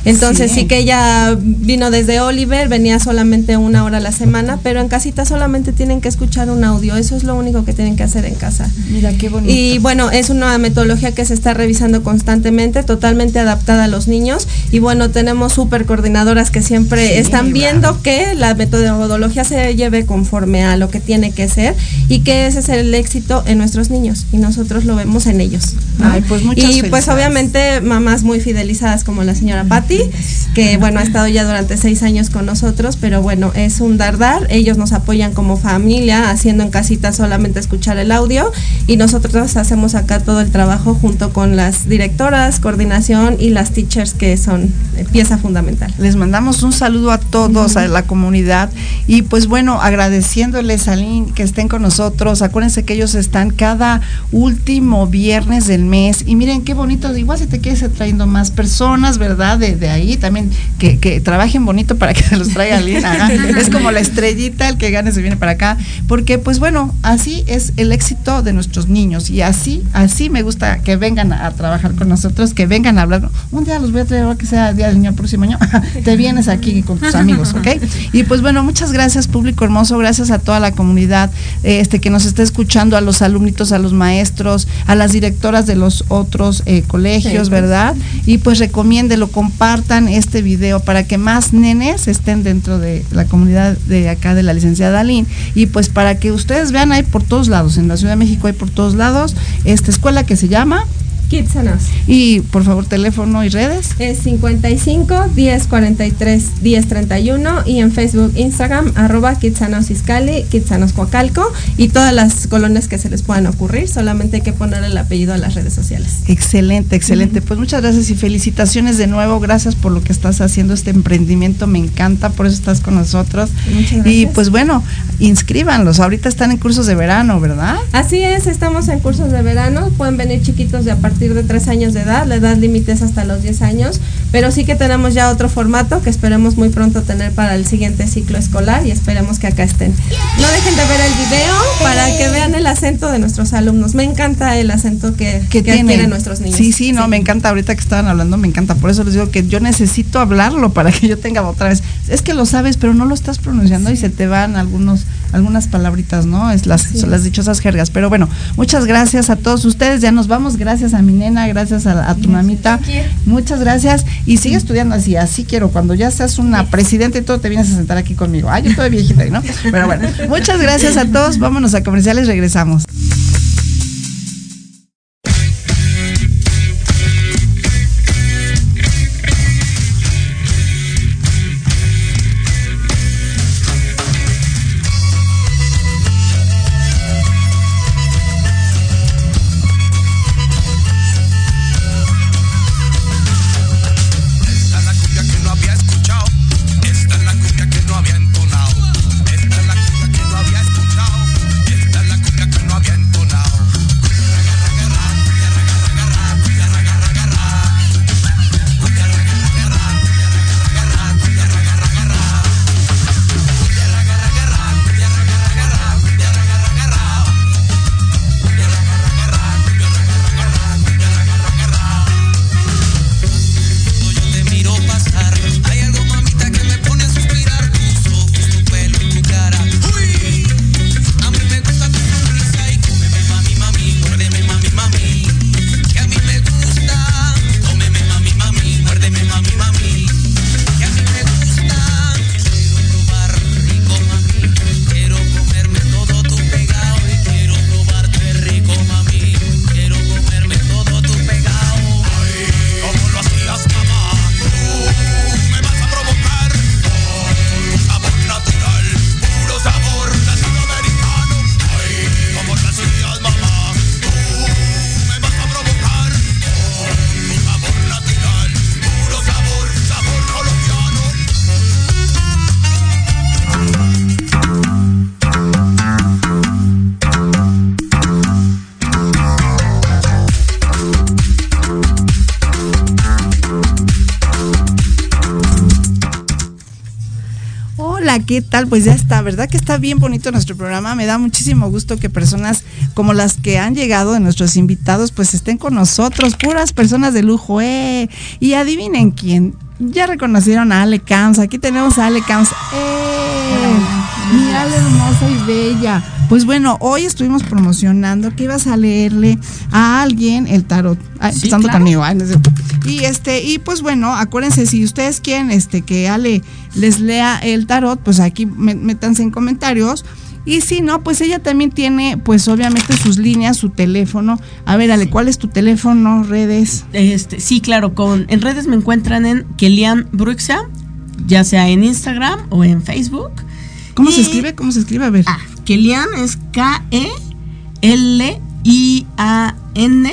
Entonces Sí. sí. que ella vino desde Oliver, venía solamente una hora a la semana, pero en casita solamente tienen que escuchar un audio, eso es lo único que tienen que hacer en casa. Mira qué bonito. Y bueno, es una metodología que se está revisando constantemente, totalmente adaptada a los niños. Y bueno, tenemos super coordinadoras que siempre Sí, están viendo que la metodología se lleve conforme a lo que tiene que ser y que ese es el éxito en nuestros niños y nosotros lo vemos en ellos. ¿no? Ay, pues muchas y pues obviamente mamás muy fidelizadas como la señora Patti, que bueno, ha estado ya durante seis años con nosotros, pero bueno, es un dar dar. Ellos nos apoyan como familia, haciendo en casita solamente escuchar el audio y nosotros hacemos acá todo el trabajo junto con las directoras, coordinación y las teachers que son pieza fundamental. Les mandamos un saludo a todos, a la comunidad. Y pues bueno, agradeciéndoles a Lin que estén con nosotros. Acuérdense que ellos están cada último viernes del mes. Y miren qué bonito. Igual si te quieres ir trayendo más personas, ¿verdad? De, de ahí también que, que trabajen bonito para que se los traiga. Ajá. Es como la estrellita, el que gane se viene para acá. Porque pues bueno, así es el éxito de nuestros niños. Y así, así me gusta que vengan a, a trabajar con nosotros, que vengan a hablar. Un día los voy a traer, ahora que sea Día del Niño el próximo año. te vienes aquí con tus amigos, ¿ok? Y pues bueno, muchas gracias, público hermoso, gracias a toda la comunidad eh, este que nos está escuchando, a los alumnitos, a los maestros, a las directoras de los otros eh, colegios, Sí. ¿verdad? Y pues recomiéndelo, compartan este video para que más nenes estén dentro de la comunidad de acá de la licenciada Aline. Y pues para que ustedes vean, hay por todos lados, en la Ciudad de México hay por todos lados esta escuela que se llama Kitsanos. Y por favor, teléfono y redes. Es 55 10 43 10 31 y en Facebook, Instagram, arroba Kitsanos Iscali, Kitsanos Coacalco y todas las colonias que se les puedan ocurrir. Solamente hay que poner el apellido a las redes sociales. Excelente, excelente. Pues muchas gracias y felicitaciones de nuevo. Gracias por lo que estás haciendo, este emprendimiento. Me encanta, por eso estás con nosotros. Muchas gracias. Y pues bueno, inscríbanlos. Ahorita están en cursos de verano, ¿verdad? Así es, estamos en cursos de verano. Pueden venir chiquitos de a partir de 3 años de edad. La edad límite es hasta los 10 años. Pero sí que tenemos ya otro formato que esperemos muy pronto tener para el siguiente ciclo escolar y esperemos que acá estén. No dejen de ver el video para que vean el acento de nuestros alumnos. Me encanta el acento que, que, adquieren nuestros niños. Sí, sí, no, me encanta. Ahorita que estaban hablando, me encanta. Por eso les digo que yo necesito hablarlo para que yo tenga otra vez. Es que lo sabes, pero no lo estás pronunciando y se te van algunos algunas palabritas, ¿no? Es las, son las dichosas jergas. Pero bueno, muchas gracias a todos ustedes. Ya nos vamos. Gracias a mi nena, gracias a, a tu mamita. Muchas gracias. Y sigue estudiando así. Así quiero. Cuando ya seas una presidenta y todo, te vienes a sentar aquí conmigo. Ay, yo estoy viejita, ¿no? Pero bueno, muchas gracias a todos. Vámonos a comerciales. Regresamos. ¿Qué tal? Pues ya está, ¿verdad que está bien bonito nuestro programa? Me da muchísimo gusto que personas como las que han llegado de nuestros invitados pues estén con nosotros, puras personas de lujo, ¿eh? Y adivinen quién. Ya reconocieron a Ale Camps, aquí tenemos a Ale Camps. ¡Eh! Mira la hermosa y bella. Pues bueno, hoy estuvimos promocionando que ibas a leerle a alguien el tarot. Ay, Sí, empezando claro. conmigo. ay, no sé. Y este, y pues bueno, acuérdense, si ustedes quieren este que Ale les lea el tarot, pues aquí mé- métanse en comentarios. Y si no, pues ella también tiene, pues obviamente sus líneas, su teléfono. A ver, Ale, ¿cuál es tu teléfono, redes? Este, sí, claro, con, en redes me encuentran en Kelian Bruxa, ya sea en Instagram o en Facebook. ¿Cómo se escribe? ¿Cómo se escribe? A ver. Ah, Kelian es K-E-L-I-A-N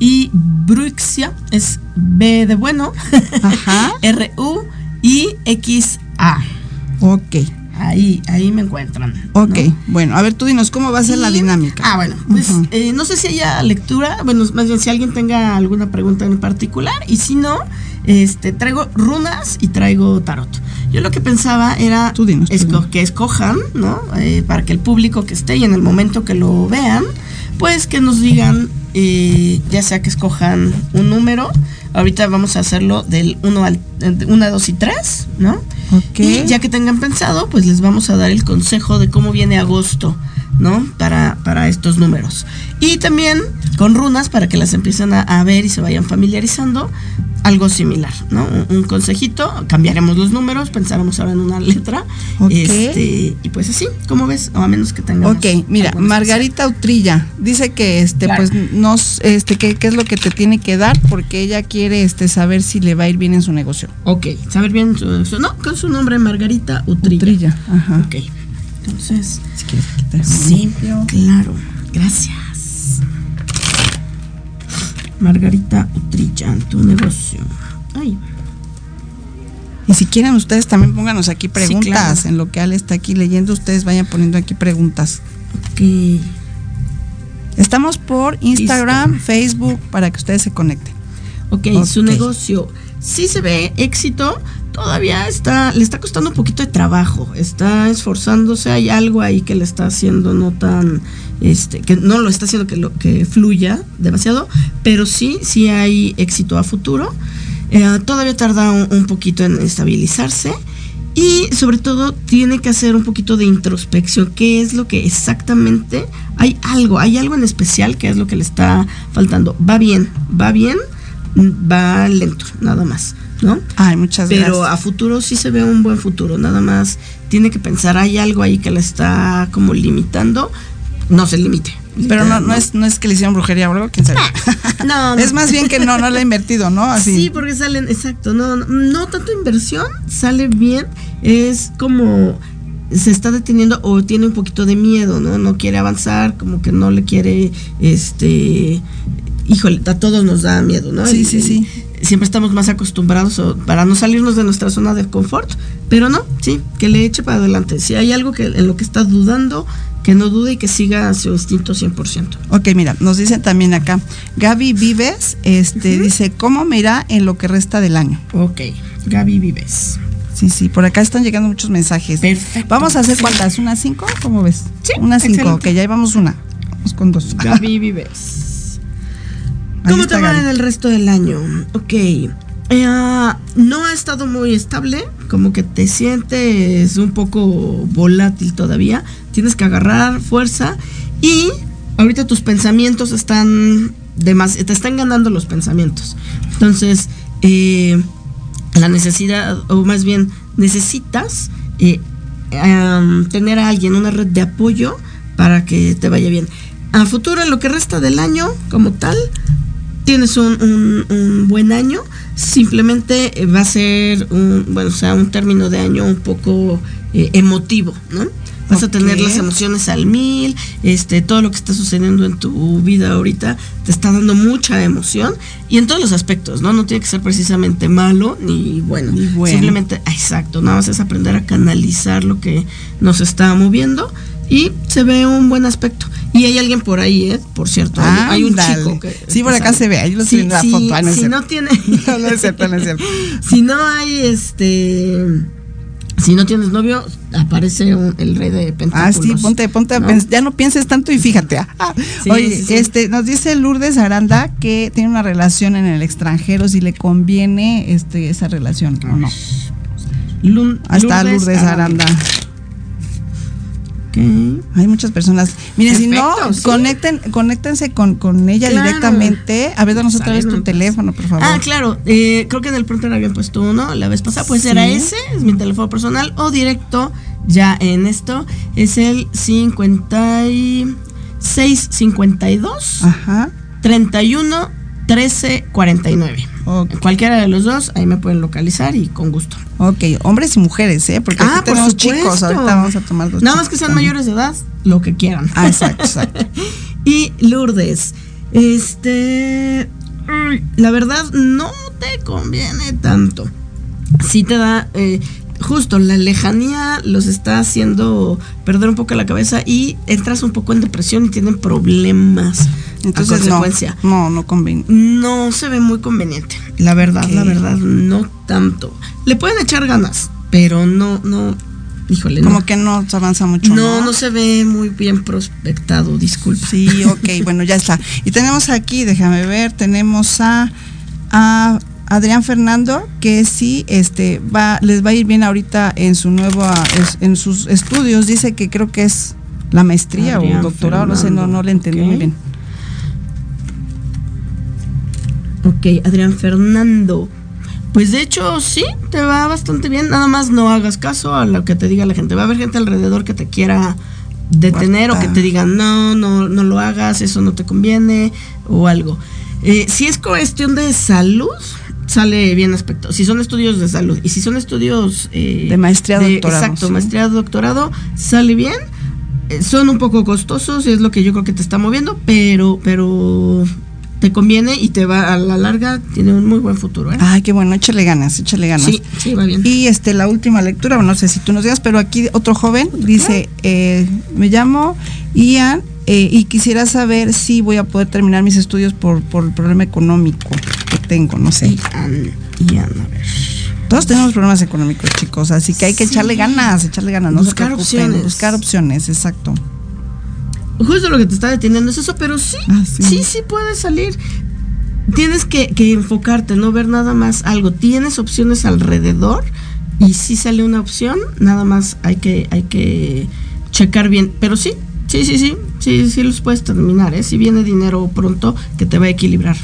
y Bruxia es B de bueno, R-U-I-X-A. Ok. Ahí, ahí me encuentran. Ok, bueno, a ver, tú dinos, ¿cómo va a ser la dinámica? Ah, bueno, pues eh, no sé si haya lectura, bueno, más bien si alguien tenga alguna pregunta en particular, y si no, este, traigo runas y traigo tarot. Yo lo que pensaba era esco- que escojan, ¿no? Eh, para que el público que esté y en el momento que lo vean, pues que nos digan, eh, ya sea que escojan un número, ahorita vamos a hacerlo del 1 al 1, 2 y 3, ¿no? Ok. Y ya que tengan pensado, pues les vamos a dar el consejo de cómo viene agosto ¿no? Para, para estos números. Y también con runas para que las empiecen a, a ver y se vayan familiarizando. Algo similar, ¿no? Un, un consejito, cambiaremos los números, pensaremos ahora en una letra. Este, y pues así, ¿cómo ves? O a menos que tengamos. Ok, mira, Margarita Utrilla dice que este Claro. pues nos este qué, qué es lo que te tiene que dar porque ella quiere este saber si le va a ir bien en su negocio. Ok, saber bien su, su- no, con su nombre Margarita Utrilla. Utrilla, ajá. Ok. Entonces, Si quieres quitar sí, claro. Gracias. Margarita Utrilla, en tu negocio. Ay, Y si quieren ustedes también pónganos aquí preguntas claro. en lo que Ale está aquí leyendo, ustedes vayan poniendo aquí preguntas. ok. Estamos por Instagram, Facebook para que ustedes se conecten. Ok, su negocio sí se ve éxito, todavía está, le está costando un poquito de trabajo, está esforzándose, hay algo ahí que le está haciendo no tan, este, que no lo está haciendo que, lo, que fluya demasiado, pero sí, sí hay éxito a futuro. Eh, todavía tarda un, un poquito en estabilizarse y sobre todo tiene que hacer un poquito de introspección, qué es lo que exactamente, hay algo, hay algo en especial que es lo que le está faltando. Va bien, va bien, va lento, nada más, ¿no? Ay, muchas Pero gracias. a futuro sí se ve un buen futuro, nada más tiene que pensar, hay algo ahí que le está como limitando, no se limite. Pero no, no es no es que le hicieron brujería o algo, quién sabe. No, no. Es más bien que no no le ha invertido, ¿no? Así. Sí, porque salen, exacto, no, no, no tanto inversión, sale bien, es como se está deteniendo o tiene un poquito de miedo, ¿no? No quiere avanzar, como que no le quiere, este, híjole, a todos nos da miedo, ¿no? Sí, sí, sí. Siempre estamos más acostumbrados para no salirnos de nuestra zona de confort, pero no, sí, que le eche para adelante. Si hay algo que en lo que está dudando, que no dude y que siga su instinto 100%. Ok, mira, nos dicen también acá, Gaby Vives, este, dice, ¿cómo me irá en lo que resta del año? Ok, Gaby Vives. Sí, sí, por acá están llegando muchos mensajes. Perfecto. Vamos a hacer cuántas, ¿unas cinco? ¿Cómo ves? Sí, Unas cinco, excelente. ok, ya llevamos una. Vamos con dos. Gaby Vives. Ahí ¿Cómo te va Gaby. en el resto del año? Ok. Eh, no ha estado muy estable, como que te sientes un poco volátil todavía. Tienes que agarrar fuerza y ahorita tus pensamientos están demas te están ganando los pensamientos. Entonces, eh, la necesidad, o más bien necesitas eh, tener a alguien, una red de apoyo para que te vaya bien. A futuro, en lo que resta del año, como tal, tienes un, un- un buen año. Simplemente eh, va a ser un, bueno, o sea, un término de año un poco eh, emotivo, ¿no? Vas a tener las emociones al mil, este, todo lo que está sucediendo en tu vida ahorita te está dando mucha emoción y en todos los aspectos, ¿no? No tiene que ser precisamente malo ni bueno. Ni bueno. Simplemente, exacto, nada más es aprender a canalizar lo que nos está moviendo y se ve un buen aspecto. Y hay alguien por ahí, ¿eh? Por cierto, hay, hay un Ándale. chico que... Sí, por acá se ve, ahí lo Sí, foto. Ah, no si no tiene... No, no es cierto, no es cierto. si no hay este... Si no tienes novio, aparece un- el rey de Ah, pentáculos. sí, ponte, ponte ya no pienses tanto y fíjate. ah. Sí, Oye, sí, sí. este, nos dice Lourdes Aranda que tiene una relación en el extranjero, si le conviene este, esa relación o no. Ahí está Lourdes Aranda. Hay muchas personas. Miren, si no, sí. conecten, conéctense con, con ella Claro. directamente. A ver, danos otra vez tu teléfono, por favor. Ah, claro. eh, creo que en el pronter habían puesto uno la vez pasada. Pues era ese, es mi teléfono personal. O directo, ya en esto, es el 5652 Ajá. 31 13 49. Ok. Cualquiera de los dos, ahí me pueden localizar y con gusto. Ok, hombres y mujeres, ¿eh? Porque Ah, aquí tenemos por chicos. Ahorita vamos a tomar dos Nada más que sean también. mayores de edad, lo que quieran. Ah, exacto, exacto. y Lourdes, este, la verdad no te conviene tanto. Sí te da, eh, justo la lejanía los está haciendo perder un poco la cabeza y entras un poco en depresión y tienen problemas. Entonces, a no, consecuencia. no, no conviene. No se ve muy conveniente. La verdad, la verdad, no tanto. Le pueden echar ganas, pero no, no, híjole, Como no. que no se avanza mucho. No, no se ve muy bien prospectado, disculpa. Sí, ok, bueno, ya está. Y tenemos aquí, déjame ver, tenemos a, a Adrián Fernando, que sí, este, va, les va a ir bien ahorita en su nuevo, es- en sus estudios. Dice que creo que es La maestría Adrián o doctorado, no sé, no, no le entendí muy bien. Ok, Adrián Fernando. Pues de hecho sí, te va bastante bien. Nada más no hagas caso a lo que te diga la gente. Va a haber gente alrededor que te quiera detener o que te digan no, no, no lo hagas, eso no te conviene o algo. Eh, si es cuestión de salud, sale bien aspecto. Si son estudios de salud y si son estudios eh, De maestría, doctorado, Exacto, sí. maestría, doctorado, sale bien. Eh, son un poco costosos, es lo que yo creo que te está moviendo, pero, pero te conviene y te va a la larga, tiene un muy buen futuro. ¿eh? Ay, qué bueno, échale ganas, échale ganas. Sí, sí, va bien. Y este, la última lectura, bueno, no sé si tú nos digas, pero aquí otro joven dice, eh, me llamo Ian eh, y quisiera saber si voy a poder terminar mis estudios por, por el problema económico que tengo, no sé. Ian, Ian, a ver. Todos tenemos problemas económicos, chicos, así que hay que echarle ganas, echarle ganas, no Buscar se preocupen, opciones. buscar opciones, exacto. Justo lo que te está deteniendo es eso, pero sí, sí, sí, puede salir. Tienes que, que enfocarte, no ver nada más algo. Tienes opciones alrededor y si sale una opción, nada más hay que, hay que checar bien. Pero sí, sí, sí, sí, sí, sí los puedes terminar, ¿eh? Si viene dinero pronto, que te va a equilibrar.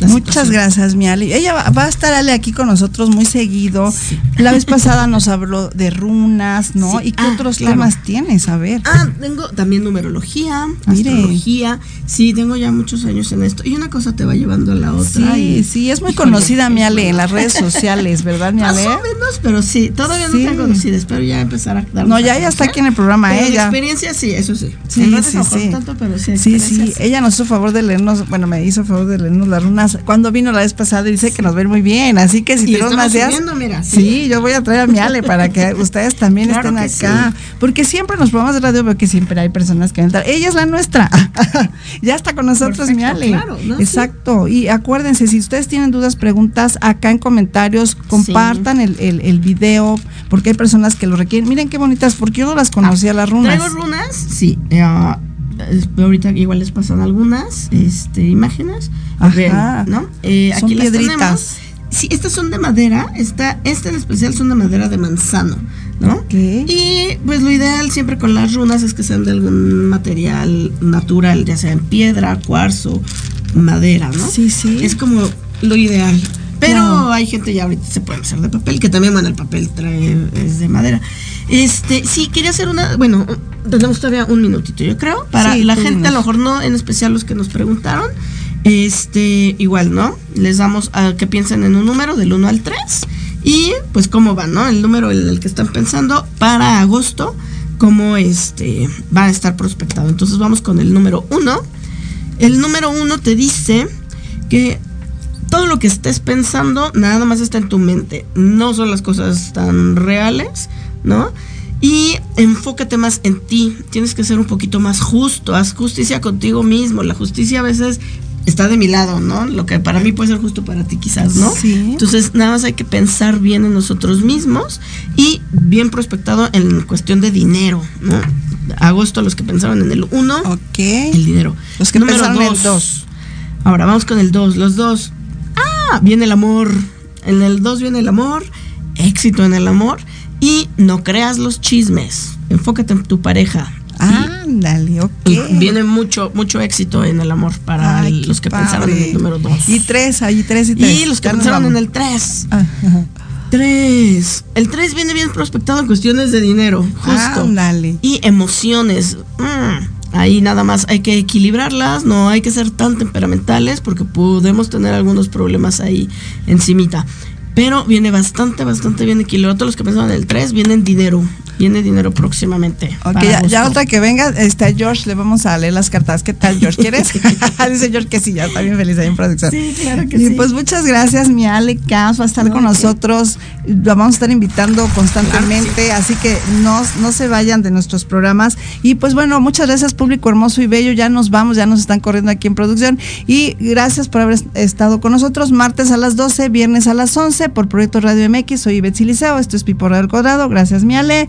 La Muchas situación. gracias, mi Ali. Ella va, va a estar Ale aquí con nosotros muy seguido. La vez pasada nos habló de runas, ¿no? Sí. ¿Y qué Ah, otros claro. temas tienes? A ver. Ah, tengo también numerología, Mire. astrología. Sí, tengo ya muchos años en esto. Y una cosa te va llevando a la otra. Sí, y- sí, es muy Híjole, conocida mi es Ale en las redes sociales, ¿verdad, mi Más Ale? o menos, pero sí, todavía Sí. no tan conocida. Espero ya empezar a dar No, ya, ya está aquí en el programa Pero ella. experiencia, sí, eso sí. Sí, redes sí, no sí. tanto, pero sí. Sí, sí, ella nos hizo favor de leernos, bueno, me hizo favor de leernos las Cuando vino la vez pasada dice que nos ven muy bien, así que si tenemos más mira, sí. yo voy a traer a mi Ale para que ustedes también Claro estén acá. sí. Porque siempre en los programas de radio veo que siempre hay personas que entran. Ella es la nuestra. ya está con nosotros mi Perfecto, Ale. claro, ¿no? Exacto. Y acuérdense, si ustedes tienen dudas, preguntas, acá en comentarios, compartan el, el, el video, porque hay personas que lo requieren. Miren qué bonitas, porque yo no las conocía las runas. ¿Traigo runas? Sí. ah, es- ahorita igual les pasan algunas este, imágenes. Ajá. Vean, ¿no? Eh, Son aquí las piedritas. tenemos. Sí, estas son de madera. Esta, esta en especial son de madera de manzano, ¿no? Y pues lo ideal siempre con las runas es que sean de algún material natural, ya sea en piedra, cuarzo, madera, ¿no? Sí, sí. Es como lo ideal. Pero hay gente ya ahorita se puede hacer de papel, que también, bueno, el papel trae, es de madera. Este, sí, quería hacer una, bueno, tenemos todavía un minutito, yo creo, para Sí, la gente, a lo mejor no, en especial los que nos preguntaron, este, igual, ¿no? Les damos a que piensen en un número del 1 al 3 y pues cómo van, ¿no? El número en el que están pensando para agosto, cómo este va a estar prospectado. Entonces vamos con el número 1. El número 1 te dice que todo lo que estés pensando nada más está en tu mente. No son las cosas tan reales, ¿no? Y enfócate más en ti. Tienes que ser un poquito más justo. Haz justicia contigo mismo. La justicia a veces está de mi lado, ¿no? Lo que para mí puede ser justo para ti quizás, ¿no? Sí. Entonces nada más hay que pensar bien en nosotros mismos y bien prospectado en cuestión de dinero, ¿no? Agosto los que pensaron en el 1, el dinero. Los que Número pensaron en el dos. dos. Ahora vamos con el 2, los dos. Ah, viene el amor. En el 2 viene el amor, éxito en el amor y no creas los chismes. Enfócate en tu pareja. Ándale, ok. Y Viene mucho, mucho éxito en el amor para Ay, el- qué los que pensaron en padre. el número 2. Y tres, ahí tres y tres. Y los que Ya pensaron en el 3. Ah, ajá. 3. El 3 viene bien prospectado en cuestiones de dinero, justo. Ándale. Y emociones. Mm, Ahí nada más hay que equilibrarlas, no hay que ser tan temperamentales porque podemos tener algunos problemas ahí encimita. Pero viene bastante, bastante bien equilibrado. Todos los que pensaban en el 3 vienen dinero. Viene dinero próximamente. Ok, ya, ya otra que venga, está George, le vamos a leer las cartas. ¿Qué tal, George? ¿Quieres? Dice George que sí, ya está bien feliz ahí en producción. Sí, claro que y sí. pues muchas gracias, mi Ale Cas, va a estar No, con nosotros. La vamos a estar invitando constantemente, así que no, no se vayan de nuestros programas. Y pues bueno, muchas gracias, público hermoso y bello. Ya nos vamos, ya nos están corriendo aquí en producción. Y gracias por haber estado con nosotros. Martes a las 12, viernes a las 11 por Proyecto Radio MX. Soy Betsy Liceo, esto es Pipo al Cuadrado. Gracias, mi Ale.